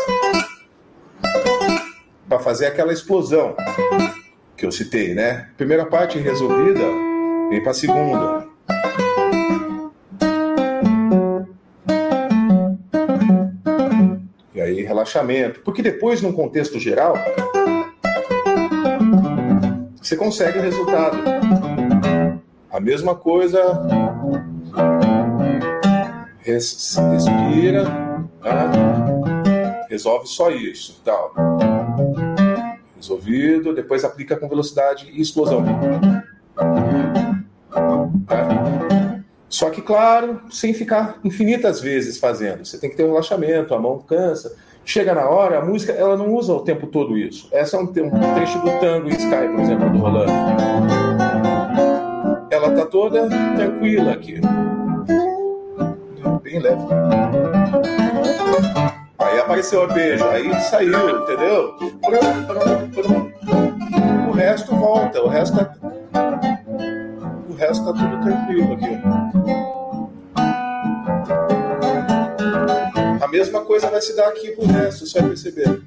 para fazer aquela explosão que eu citei, né? Primeira parte resolvida, vem para a segunda. E aí relaxamento, porque depois num contexto geral você consegue o resultado. A mesma coisa. Res, respira, né? resolve só isso, tal. Resolvido, depois aplica com velocidade e explosão. É. Só que, claro, sem ficar infinitas vezes fazendo. Você tem que ter um relaxamento, a mão cansa. Chega na hora, a música ela não usa o tempo todo isso. Essa é um, um trecho do tango em Sky, por exemplo, do Rolando ela tá toda tranquila aqui. Bem leve. Aí apareceu a beijo, aí saiu, entendeu? O resto volta, o resto tá, o resto tá tudo tranquilo aqui. A mesma coisa vai se dar aqui pro resto, você vai perceber.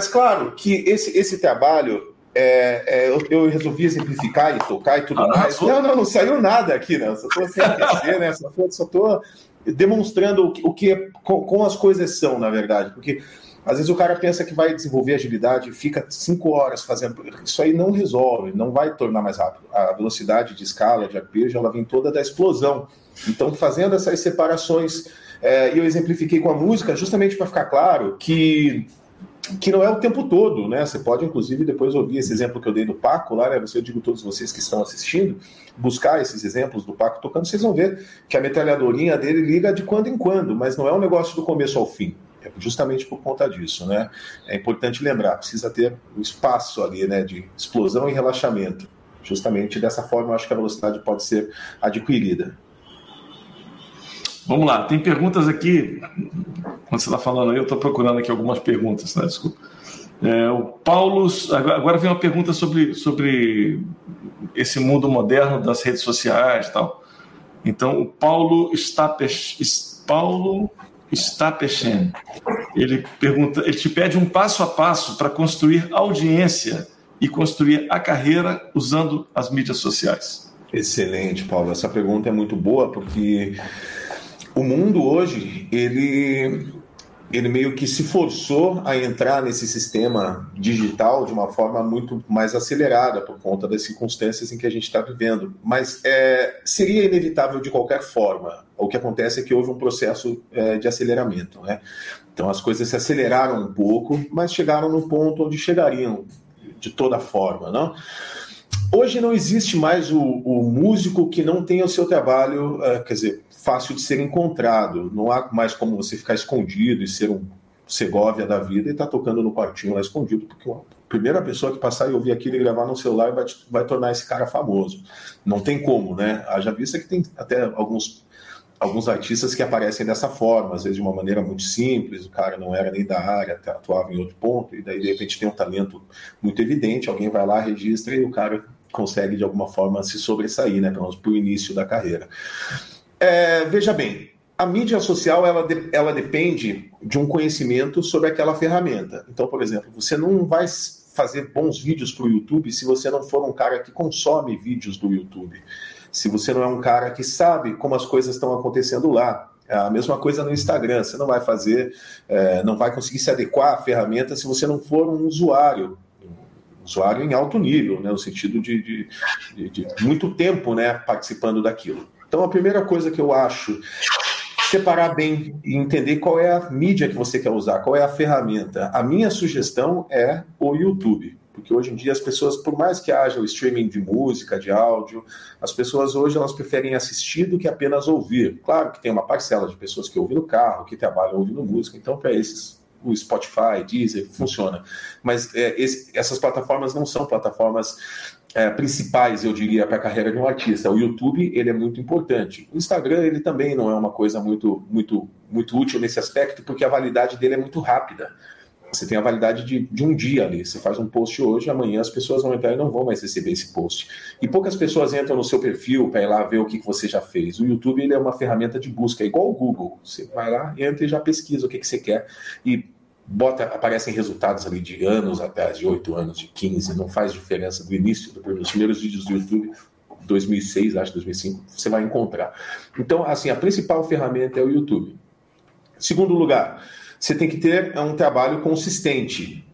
Mas claro que esse, esse trabalho é, é, eu, eu, resolvi exemplificar e tocar e tudo ah, mais. Não, não, não saiu nada aqui, né? Só estou sem aquecer, né? Só estou demonstrando o que, o que com, com, as coisas são, na verdade. Porque às vezes o cara pensa que vai desenvolver agilidade e fica cinco horas fazendo. Isso aí não resolve, não vai tornar mais rápido. A velocidade de escala, de arpejo, ela vem toda da explosão. Então, fazendo essas separações, é, eu exemplifiquei com a música justamente para ficar claro que que não é o tempo todo, né? Você pode, inclusive, depois ouvir esse exemplo que eu dei do Paco lá, né? Você, eu digo todos vocês que estão assistindo, buscar esses exemplos do Paco tocando, vocês vão ver que a metralhadorinha dele liga de quando em quando, mas não é um negócio do começo ao fim. É justamente por conta disso, né? É importante lembrar, precisa ter um espaço ali, né? De explosão e relaxamento. Justamente dessa forma, eu acho que a velocidade pode ser adquirida. Vamos lá, tem perguntas aqui. Quando você está falando aí, eu estou procurando aqui algumas perguntas, tá? Desculpa. É, o Paulo. Agora vem uma pergunta sobre, sobre esse mundo moderno das redes sociais e tal. Então, o Paulo está Paulo Stapechen. Ele pergunta, ele te pede um passo a passo para construir audiência e construir a carreira usando as mídias sociais. Excelente, Paulo. Essa pergunta é muito boa porque o mundo hoje, ele, ele meio que se forçou a entrar nesse sistema digital de uma forma muito mais acelerada por conta das circunstâncias em que a gente está vivendo. Mas é, seria inevitável de qualquer forma. O que acontece é que houve um processo é, de aceleramento. Né? Então as coisas se aceleraram um pouco, mas chegaram no ponto onde chegariam de toda forma. Não? Hoje não existe mais o, o músico que não tenha o seu trabalho, uh, quer dizer, fácil de ser encontrado. Não há mais como você ficar escondido e ser um Segovia da vida e estar tá tocando no quartinho lá escondido, porque a primeira pessoa que passar e ouvir aquilo e gravar no celular vai, vai tornar esse cara famoso. Não tem como, né? Haja vista que tem até alguns alguns artistas que aparecem dessa forma, às vezes de uma maneira muito simples, o cara não era nem da área, atuava em outro ponto, e daí de repente tem um talento muito evidente, alguém vai lá, registra e o cara consegue de alguma forma se sobressair, né? Pelo menos para o início da carreira. É, veja bem, a mídia social ela, de, ela depende de um conhecimento sobre aquela ferramenta. Então, por exemplo, você não vai fazer bons vídeos para o YouTube se você não for um cara que consome vídeos do YouTube. Se você não é um cara que sabe como as coisas estão acontecendo lá. É a mesma coisa no Instagram. Você não vai fazer, é, não vai conseguir se adequar à ferramenta se você não for um usuário usuário em alto nível, né, no sentido de, de, de, de muito tempo né, participando daquilo. Então, a primeira coisa que eu acho separar bem e entender qual é a mídia que você quer usar, qual é a ferramenta. A minha sugestão é o YouTube, porque hoje em dia as pessoas, por mais que haja o streaming de música, de áudio, as pessoas hoje elas preferem assistir do que apenas ouvir. Claro que tem uma parcela de pessoas que ouvem no carro, que trabalham ouvindo música, então para esses o Spotify, Deezer, funciona. Mas é, esse, essas plataformas não são plataformas é, principais, eu diria, para a carreira de um artista. O YouTube ele é muito importante. O Instagram ele também não é uma coisa muito, muito, muito útil nesse aspecto, porque a validade dele é muito rápida. Você tem a validade de, de um dia ali. Você faz um post hoje, amanhã as pessoas vão entrar e não vão mais receber esse post. E poucas pessoas entram no seu perfil para ir lá ver o que, que você já fez. O YouTube ele é uma ferramenta de busca, é igual o Google. Você vai lá, entra e já pesquisa o que, que você quer. E bota, aparecem resultados ali de anos atrás, de 8 anos, de 15, não faz diferença do início dos primeiros vídeos do YouTube, 2006, acho 2005, você vai encontrar. Então, assim, a principal ferramenta é o YouTube. Segundo lugar, você tem que ter um trabalho consistente.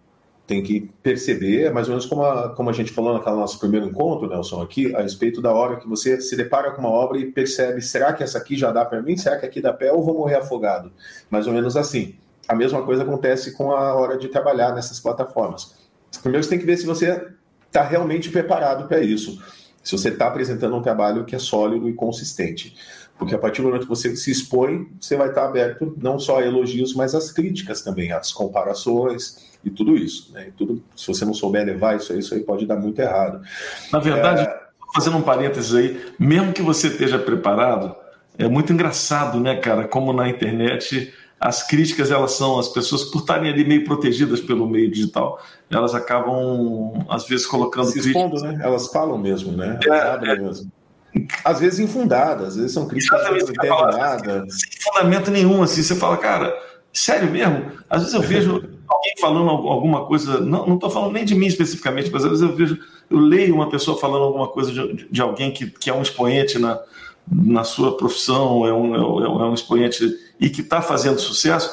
Tem que perceber, é mais ou menos como a, como a gente falou naquele nosso primeiro encontro, Nelson, aqui, a respeito da hora que você se depara com uma obra e percebe: será que essa aqui já dá para mim? Será que aqui dá pé ou vou morrer afogado? Mais ou menos assim a mesma coisa acontece com a hora de trabalhar nessas plataformas. Primeiro você tem que ver se você está realmente preparado para isso. Se você está apresentando um trabalho que é sólido e consistente. Porque a partir do momento que você se expõe, você vai estar tá aberto não só a elogios, mas às críticas também, às comparações e tudo isso. Né? E tudo, se você não souber levar isso aí, isso aí pode dar muito errado. Na verdade, é... fazendo um parênteses aí, mesmo que você esteja preparado, é muito engraçado, né, cara, como na internet as críticas elas são as pessoas por estarem ali meio protegidas pelo meio digital elas acabam às vezes colocando se expondo, né? Elas falam mesmo né? Elas é, é... mesmo. Às vezes infundadas às vezes são críticas que não nada sem fundamento nenhum assim você fala cara sério mesmo? Às vezes eu vejo alguém falando alguma coisa não estou falando nem de mim especificamente mas às vezes eu vejo eu leio uma pessoa falando alguma coisa de, de alguém que, que é um expoente na na sua profissão, é um, é um, é um expoente e que está fazendo sucesso.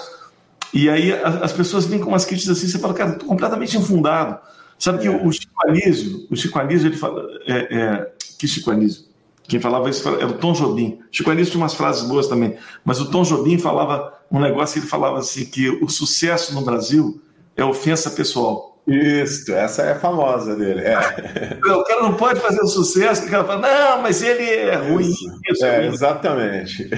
E aí as pessoas vêm com umas críticas assim, você fala, cara, estou completamente infundado. Sabe que é. o Chico Anísio, o Chico Anísio, ele fala, é, é, que Chico Anísio? Quem falava isso era o Tom Jobim. Chico Anísio tinha umas frases boas também, mas o Tom Jobim falava um negócio, ele falava assim, que o sucesso no Brasil é ofensa pessoal. Isso, essa é a famosa dele. É. O cara não pode fazer o sucesso, o cara fala, não, mas ele é ruim. Isso, é, exatamente.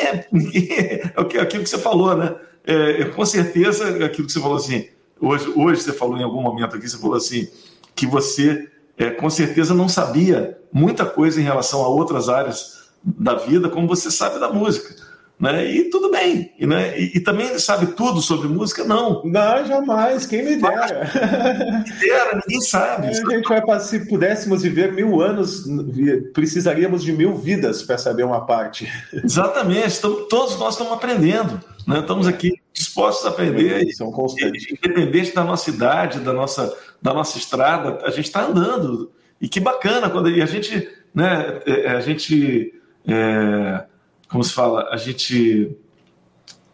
É, é aquilo que você falou, né? É, com certeza, aquilo que você falou assim, hoje, hoje você falou em algum momento aqui, você falou assim, que você é, com certeza não sabia muita coisa em relação a outras áreas da vida, como você sabe da música. Né? E tudo bem. E, né? e, e, também sabe tudo sobre música? Não. Não, jamais. Quem me dera. Quem me dera, ninguém sabe. A gente vai, se pudéssemos viver mil anos, precisaríamos de mil vidas para saber uma parte. Exatamente. Então, todos nós estamos aprendendo. Né? Estamos aqui dispostos a aprender. São constantes. Independente da nossa idade, da nossa, da nossa estrada, a gente está andando. E que bacana quando a gente, né, é, a gente é, como se fala, a gente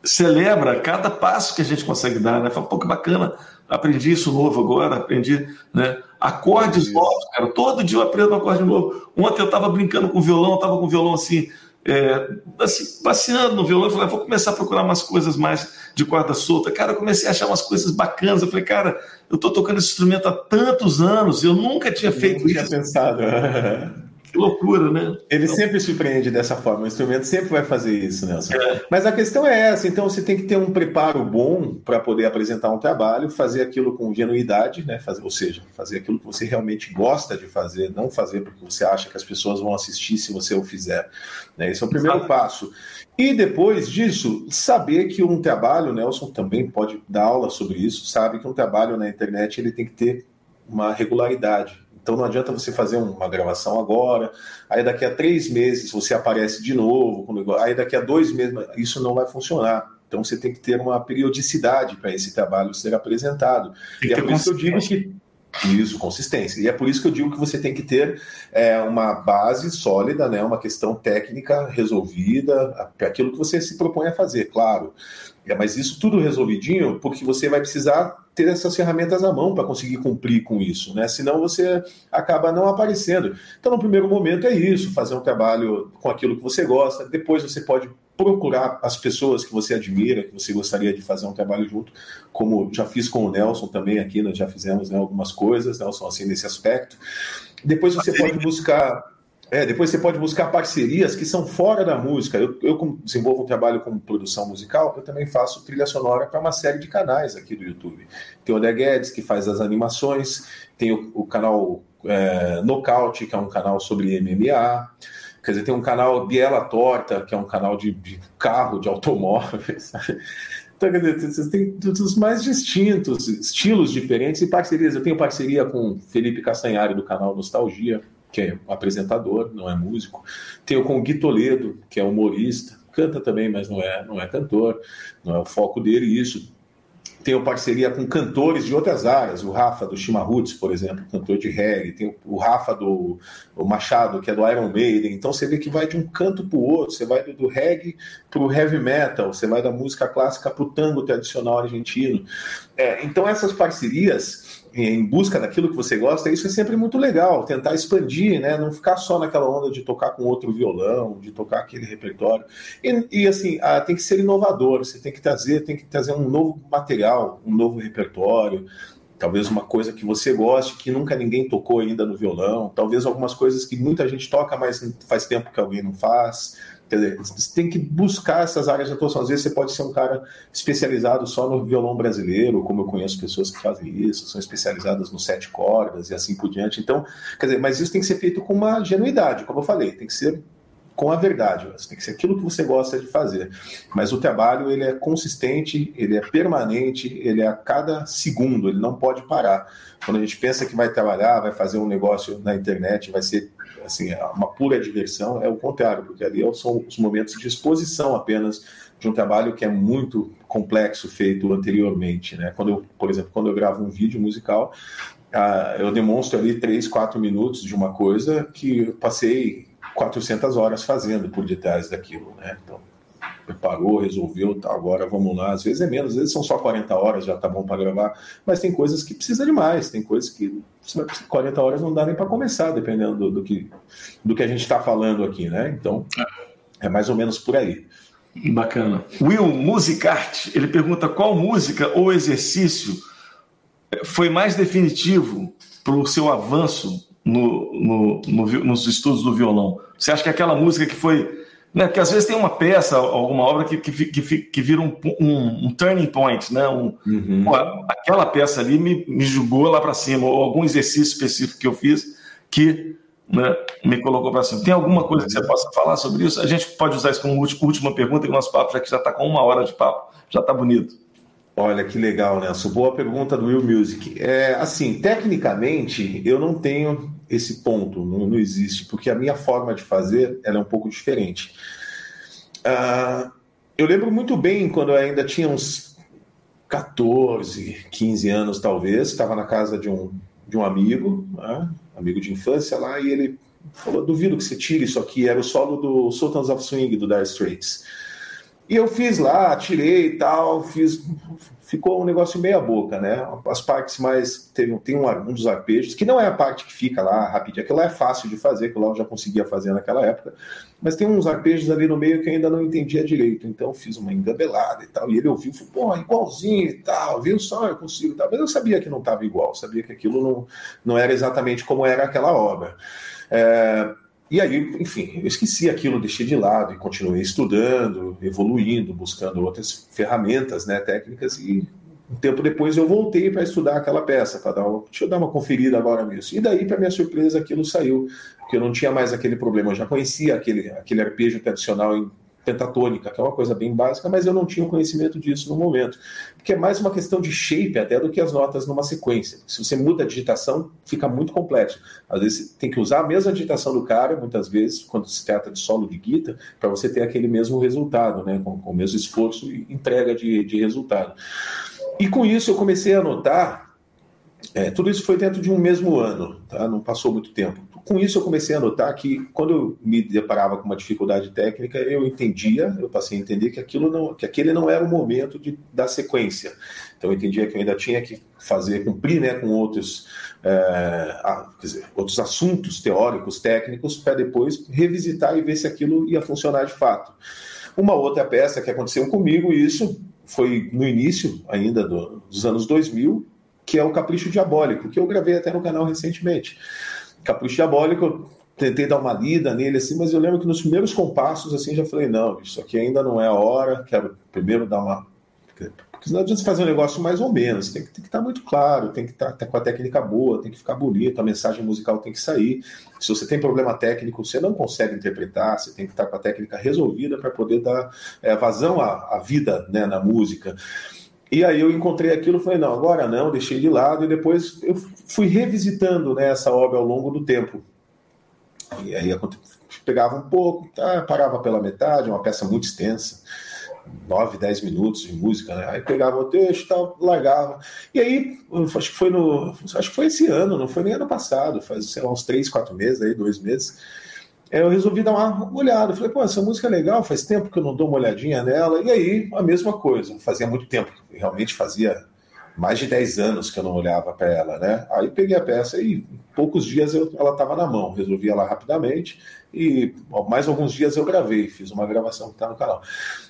celebra cada passo que a gente consegue dar, né? Fala, pô, que bacana, aprendi isso novo agora, aprendi, né? Acordes novos, cara, todo dia eu aprendo um acorde novo. Ontem eu estava brincando com violão, eu estava com violão assim, é, assim, passeando no violão, eu falei, ah, vou começar a procurar umas coisas mais de corda solta. Cara, eu comecei a achar umas coisas bacanas. Eu falei, cara, eu estou tocando esse instrumento há tantos anos, eu nunca tinha feito nunca isso. Tinha pensado. Que loucura, né? Ele então... sempre surpreende dessa forma, o instrumento sempre vai fazer isso, Nelson. É. Mas a questão é essa, então você tem que ter um preparo bom para poder apresentar um trabalho, fazer aquilo com genuidade, né? Fazer, ou seja, fazer aquilo que você realmente gosta de fazer, não fazer porque você acha que as pessoas vão assistir se você o fizer. Né? Esse é o primeiro Exato. passo. E depois disso, saber que um trabalho, Nelson também pode dar aula sobre isso, sabe que um trabalho na internet ele tem que ter uma regularidade. Então não adianta você fazer uma gravação agora, aí daqui a três meses você aparece de novo, aí daqui a dois meses, isso não vai funcionar. Então você tem que ter uma periodicidade para esse trabalho ser apresentado. e é por isso que eu digo que isso, consistência. E é por isso que eu digo que você tem que ter é, uma base sólida, né, uma questão técnica resolvida, para aquilo que você se propõe a fazer, claro. É, mas isso tudo resolvidinho, porque você vai precisar ter essas ferramentas à mão para conseguir cumprir com isso, né? Senão você acaba não aparecendo. Então, no primeiro momento é isso, fazer um trabalho com aquilo que você gosta. Depois você pode procurar as pessoas que você admira, que você gostaria de fazer um trabalho junto, como já fiz com o Nelson também aqui, nós já fizemos né, algumas coisas, Nelson, assim, nesse aspecto. Depois você pode buscar é, depois você pode buscar parcerias que são fora da música. Eu, eu desenvolvo um trabalho com produção musical, eu também faço trilha sonora para uma série de canais aqui do YouTube. Tem o André Guedes, que faz as animações, tem o, o canal é, Nocaute, que é um canal sobre MMA. Quer dizer, tem um canal Biela Torta, que é um canal de, de carro, de automóveis. Então, quer dizer, tem os mais distintos, estilos diferentes e parcerias. Eu tenho parceria com Felipe Castanhari do canal Nostalgia, que é apresentador, não é músico. Tenho com o Gui Toledo, que é humorista, canta também, mas não é, não é cantor, não é o foco dele isso. Tenho parceria com cantores de outras áreas, o Rafa do Chimarruts, por exemplo, cantor de reggae, tem o Rafa do o Machado, que é do Iron Maiden. Então você vê que vai de um canto para o outro, você vai do, do reggae para o heavy metal, você vai da música clássica para o tango tradicional argentino. É, então essas parcerias em busca daquilo que você gosta, isso é sempre muito legal, tentar expandir, né? Não ficar só naquela onda de tocar com outro violão, de tocar aquele repertório. E, e assim, ah, tem que ser inovador, você tem que trazer, tem que trazer um novo material, um novo repertório, talvez uma coisa que você goste, que nunca ninguém tocou ainda no violão, talvez algumas coisas que muita gente toca, mas faz tempo que alguém não faz. Quer dizer, você tem que buscar essas áreas de atuação. Às vezes você pode ser um cara especializado só no violão brasileiro, como eu conheço pessoas que fazem isso, são especializadas no sete cordas e assim por diante. Então, quer dizer, mas isso tem que ser feito com uma genuidade, como eu falei, tem que ser com a verdade, tem que ser aquilo que você gosta de fazer. Mas o trabalho ele é consistente, ele é permanente, ele é a cada segundo, ele não pode parar. Quando a gente pensa que vai trabalhar, vai fazer um negócio na internet, vai ser assim, é uma pura diversão, é o contrário, porque ali são os momentos de exposição apenas de um trabalho que é muito complexo feito anteriormente, né? Quando eu, por exemplo, quando eu gravo um vídeo musical, uh, eu demonstro ali três, quatro minutos de uma coisa que eu passei 400 horas fazendo por detrás daquilo, né? Então, preparou, resolveu, tá, agora vamos lá. Às vezes é menos, às vezes são só 40 horas, já tá bom para gravar, mas tem coisas que precisa de mais, tem coisas que 40 horas não dá nem para começar, dependendo do, do, que, do que a gente está falando aqui, né? Então, é mais ou menos por aí. Bacana. Will Musicart, ele pergunta qual música ou exercício foi mais definitivo para o seu avanço no, no, no, nos estudos do violão? Você acha que aquela música que foi. Né, que às vezes tem uma peça, alguma obra que, que, que, que vira um, um, um, turning point, né? Um, uhum. pô, aquela peça ali me, me jogou lá para cima, ou algum exercício específico que eu fiz que né, me colocou para cima. Tem alguma coisa que você possa falar sobre isso? A gente pode usar isso como última pergunta, que o nosso papo já está com uma hora de papo, já está bonito. Olha que legal, Nelson. Boa pergunta do Will Music. É, assim, tecnicamente, eu não tenho esse ponto, não, não existe, porque a minha forma de fazer ela é um pouco diferente. Uh, eu lembro muito bem quando eu ainda tinha uns 14, 15 anos, talvez, estava na casa de um, de um amigo, né? amigo de infância lá, e ele falou: duvido que você tire isso aqui. Era o solo do Sultans of Swing do Dire Straits. E eu fiz lá, tirei e tal, fiz. Ficou um negócio meia boca, né? As partes mais. Tem, tem um, um dos arpejos, que não é a parte que fica lá rapidinho, aquilo é fácil de fazer, que eu já conseguia fazer naquela época, mas tem uns arpejos ali no meio que eu ainda não entendia direito, então fiz uma engabelada e tal, e ele ouviu, falou, pô, igualzinho e tal, viu só, eu consigo e tal, mas eu sabia que não estava igual, sabia que aquilo não, não era exatamente como era aquela obra. É, e aí, enfim, eu esqueci aquilo, deixei de lado e continuei estudando, evoluindo, buscando outras ferramentas né, técnicas e um tempo depois eu voltei para estudar aquela peça, para dar uma, deixa eu dar uma conferida agora nisso. E daí, para minha surpresa, aquilo saiu, porque eu não tinha mais aquele problema, eu já conhecia aquele, aquele arpejo tradicional em pentatônica, que é uma coisa bem básica, mas eu não tinha conhecimento disso no momento. Porque é mais uma questão de shape até do que as notas numa sequência. Se você muda a digitação, fica muito complexo. Às vezes tem que usar a mesma digitação do cara, muitas vezes, quando se trata de solo de guitarra, para você ter aquele mesmo resultado, né? com, com o mesmo esforço e entrega de, de resultado. E com isso eu comecei a notar é, tudo isso foi dentro de um mesmo ano, tá? não passou muito tempo. Com isso, eu comecei a notar que quando eu me deparava com uma dificuldade técnica, eu entendia, eu passei a entender que aquilo não, que aquele não era o momento de dar sequência. Então, eu entendia que eu ainda tinha que fazer, cumprir, né, com outros, é, dizer, outros assuntos teóricos, técnicos, para depois revisitar e ver se aquilo ia funcionar de fato. Uma outra peça que aconteceu comigo, isso foi no início ainda do, dos anos 2000, que é o Capricho Diabólico, que eu gravei até no canal recentemente. Capricho Diabólico, tentei dar uma lida nele, assim, mas eu lembro que nos primeiros compassos, assim, já falei, não, isso aqui ainda não é a hora, quero primeiro dar uma... Porque não adianta fazer um negócio mais ou menos, tem que, tem que estar muito claro, tem que estar, estar com a técnica boa, tem que ficar bonito, a mensagem musical tem que sair. Se você tem problema técnico, você não consegue interpretar, você tem que estar com a técnica resolvida para poder dar é, vazão à, à vida né, na música. E aí eu encontrei aquilo, falei, não, agora não, deixei de lado, e depois eu fui revisitando né, essa obra ao longo do tempo. E aí pegava um pouco, tá, parava pela metade, uma peça muito extensa, 9, 10 minutos de música, né? Aí pegava o texto, tal, largava. E aí, acho que foi no. Acho que foi esse ano, não foi nem ano passado, faz, sei lá, uns 3, 4 meses aí, dois meses eu resolvi dar uma olhada. Falei, pô, essa música é legal, faz tempo que eu não dou uma olhadinha nela. E aí, a mesma coisa, fazia muito tempo, realmente fazia mais de 10 anos que eu não olhava para ela, né? Aí peguei a peça e em poucos dias eu, ela estava na mão, resolvi ela rapidamente e mais alguns dias eu gravei, fiz uma gravação que está no canal.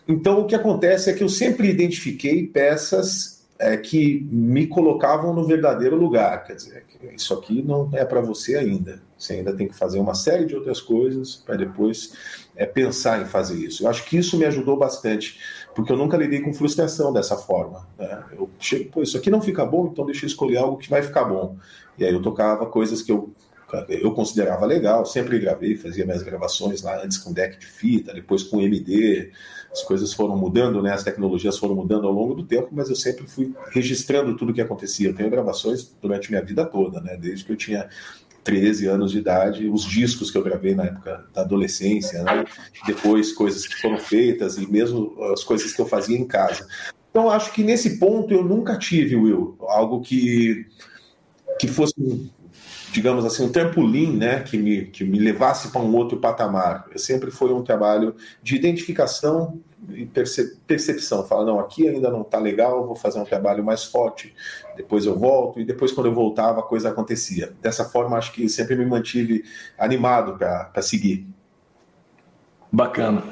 Então o que acontece é que eu sempre identifiquei peças é, que me colocavam no verdadeiro lugar. Quer dizer, isso aqui não é para você ainda. Você ainda tem que fazer uma série de outras coisas para depois é, pensar em fazer isso. Eu acho que isso me ajudou bastante, porque eu nunca lidei com frustração dessa forma. Né? Eu chego, pô, isso aqui não fica bom, então deixa eu escolher algo que vai ficar bom. E aí eu tocava coisas que eu eu considerava legal, sempre gravei, fazia minhas gravações lá antes com deck de fita, depois com MD, as coisas foram mudando, né? As tecnologias foram mudando ao longo do tempo, mas eu sempre fui registrando tudo que acontecia. Eu tenho gravações durante minha vida toda, né? Desde que eu tinha 13 anos de idade, os discos que eu gravei na época da adolescência, né? Depois coisas que foram feitas e mesmo as coisas que eu fazia em casa. Então acho que nesse ponto eu nunca tive, Will, algo que que fosse digamos assim, um trampolim né, que, me, que me levasse para um outro patamar. Eu sempre foi um trabalho de identificação e perce, percepção. Fala, não, aqui ainda não está legal, vou fazer um trabalho mais forte, depois eu volto, e depois quando eu voltava a coisa acontecia. Dessa forma, acho que sempre me mantive animado para seguir. Bacana.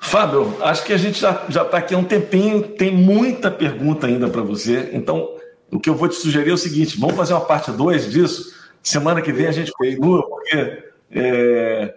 Fábio, acho que a gente já está aqui há um tempinho, tem muita pergunta ainda para você. Então, o que eu vou te sugerir é o seguinte: vamos fazer uma parte 2 disso. Semana que vem a gente continua, porque é,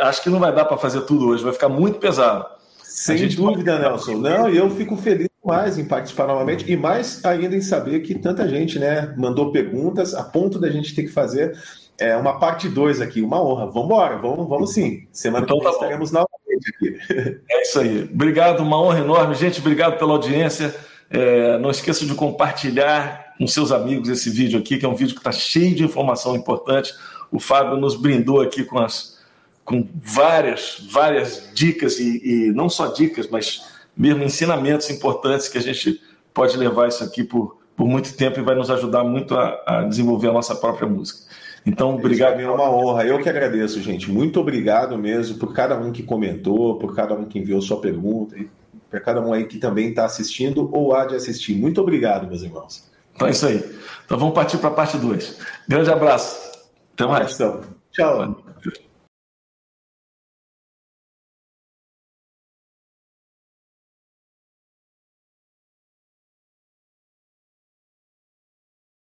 acho que não vai dar para fazer tudo hoje, vai ficar muito pesado. Sem dúvida, pode... Nelson. Não, e eu fico feliz mais em participar novamente e mais ainda em saber que tanta gente né, mandou perguntas a ponto da gente ter que fazer é, uma parte 2 aqui. Uma honra. Vamos embora, vamos, vamos sim. Semana então, que vem tá estaremos novamente aqui. É isso aí. Obrigado, uma honra enorme. Gente, obrigado pela audiência. É, não esqueça de compartilhar com seus amigos esse vídeo aqui, que é um vídeo que está cheio de informação importante. O Fábio nos brindou aqui com, as, com várias, várias dicas, e, e não só dicas, mas mesmo ensinamentos importantes que a gente pode levar isso aqui por, por muito tempo e vai nos ajudar muito a, a desenvolver a nossa própria música. Então, obrigado. É uma honra. Eu que agradeço, gente. Muito obrigado mesmo por cada um que comentou, por cada um que enviou sua pergunta e para cada um aí que também está assistindo ou há de assistir. Muito obrigado, meus irmãos. Então é isso aí. Então vamos partir para a parte 2. Grande abraço. Até mais. Tchau.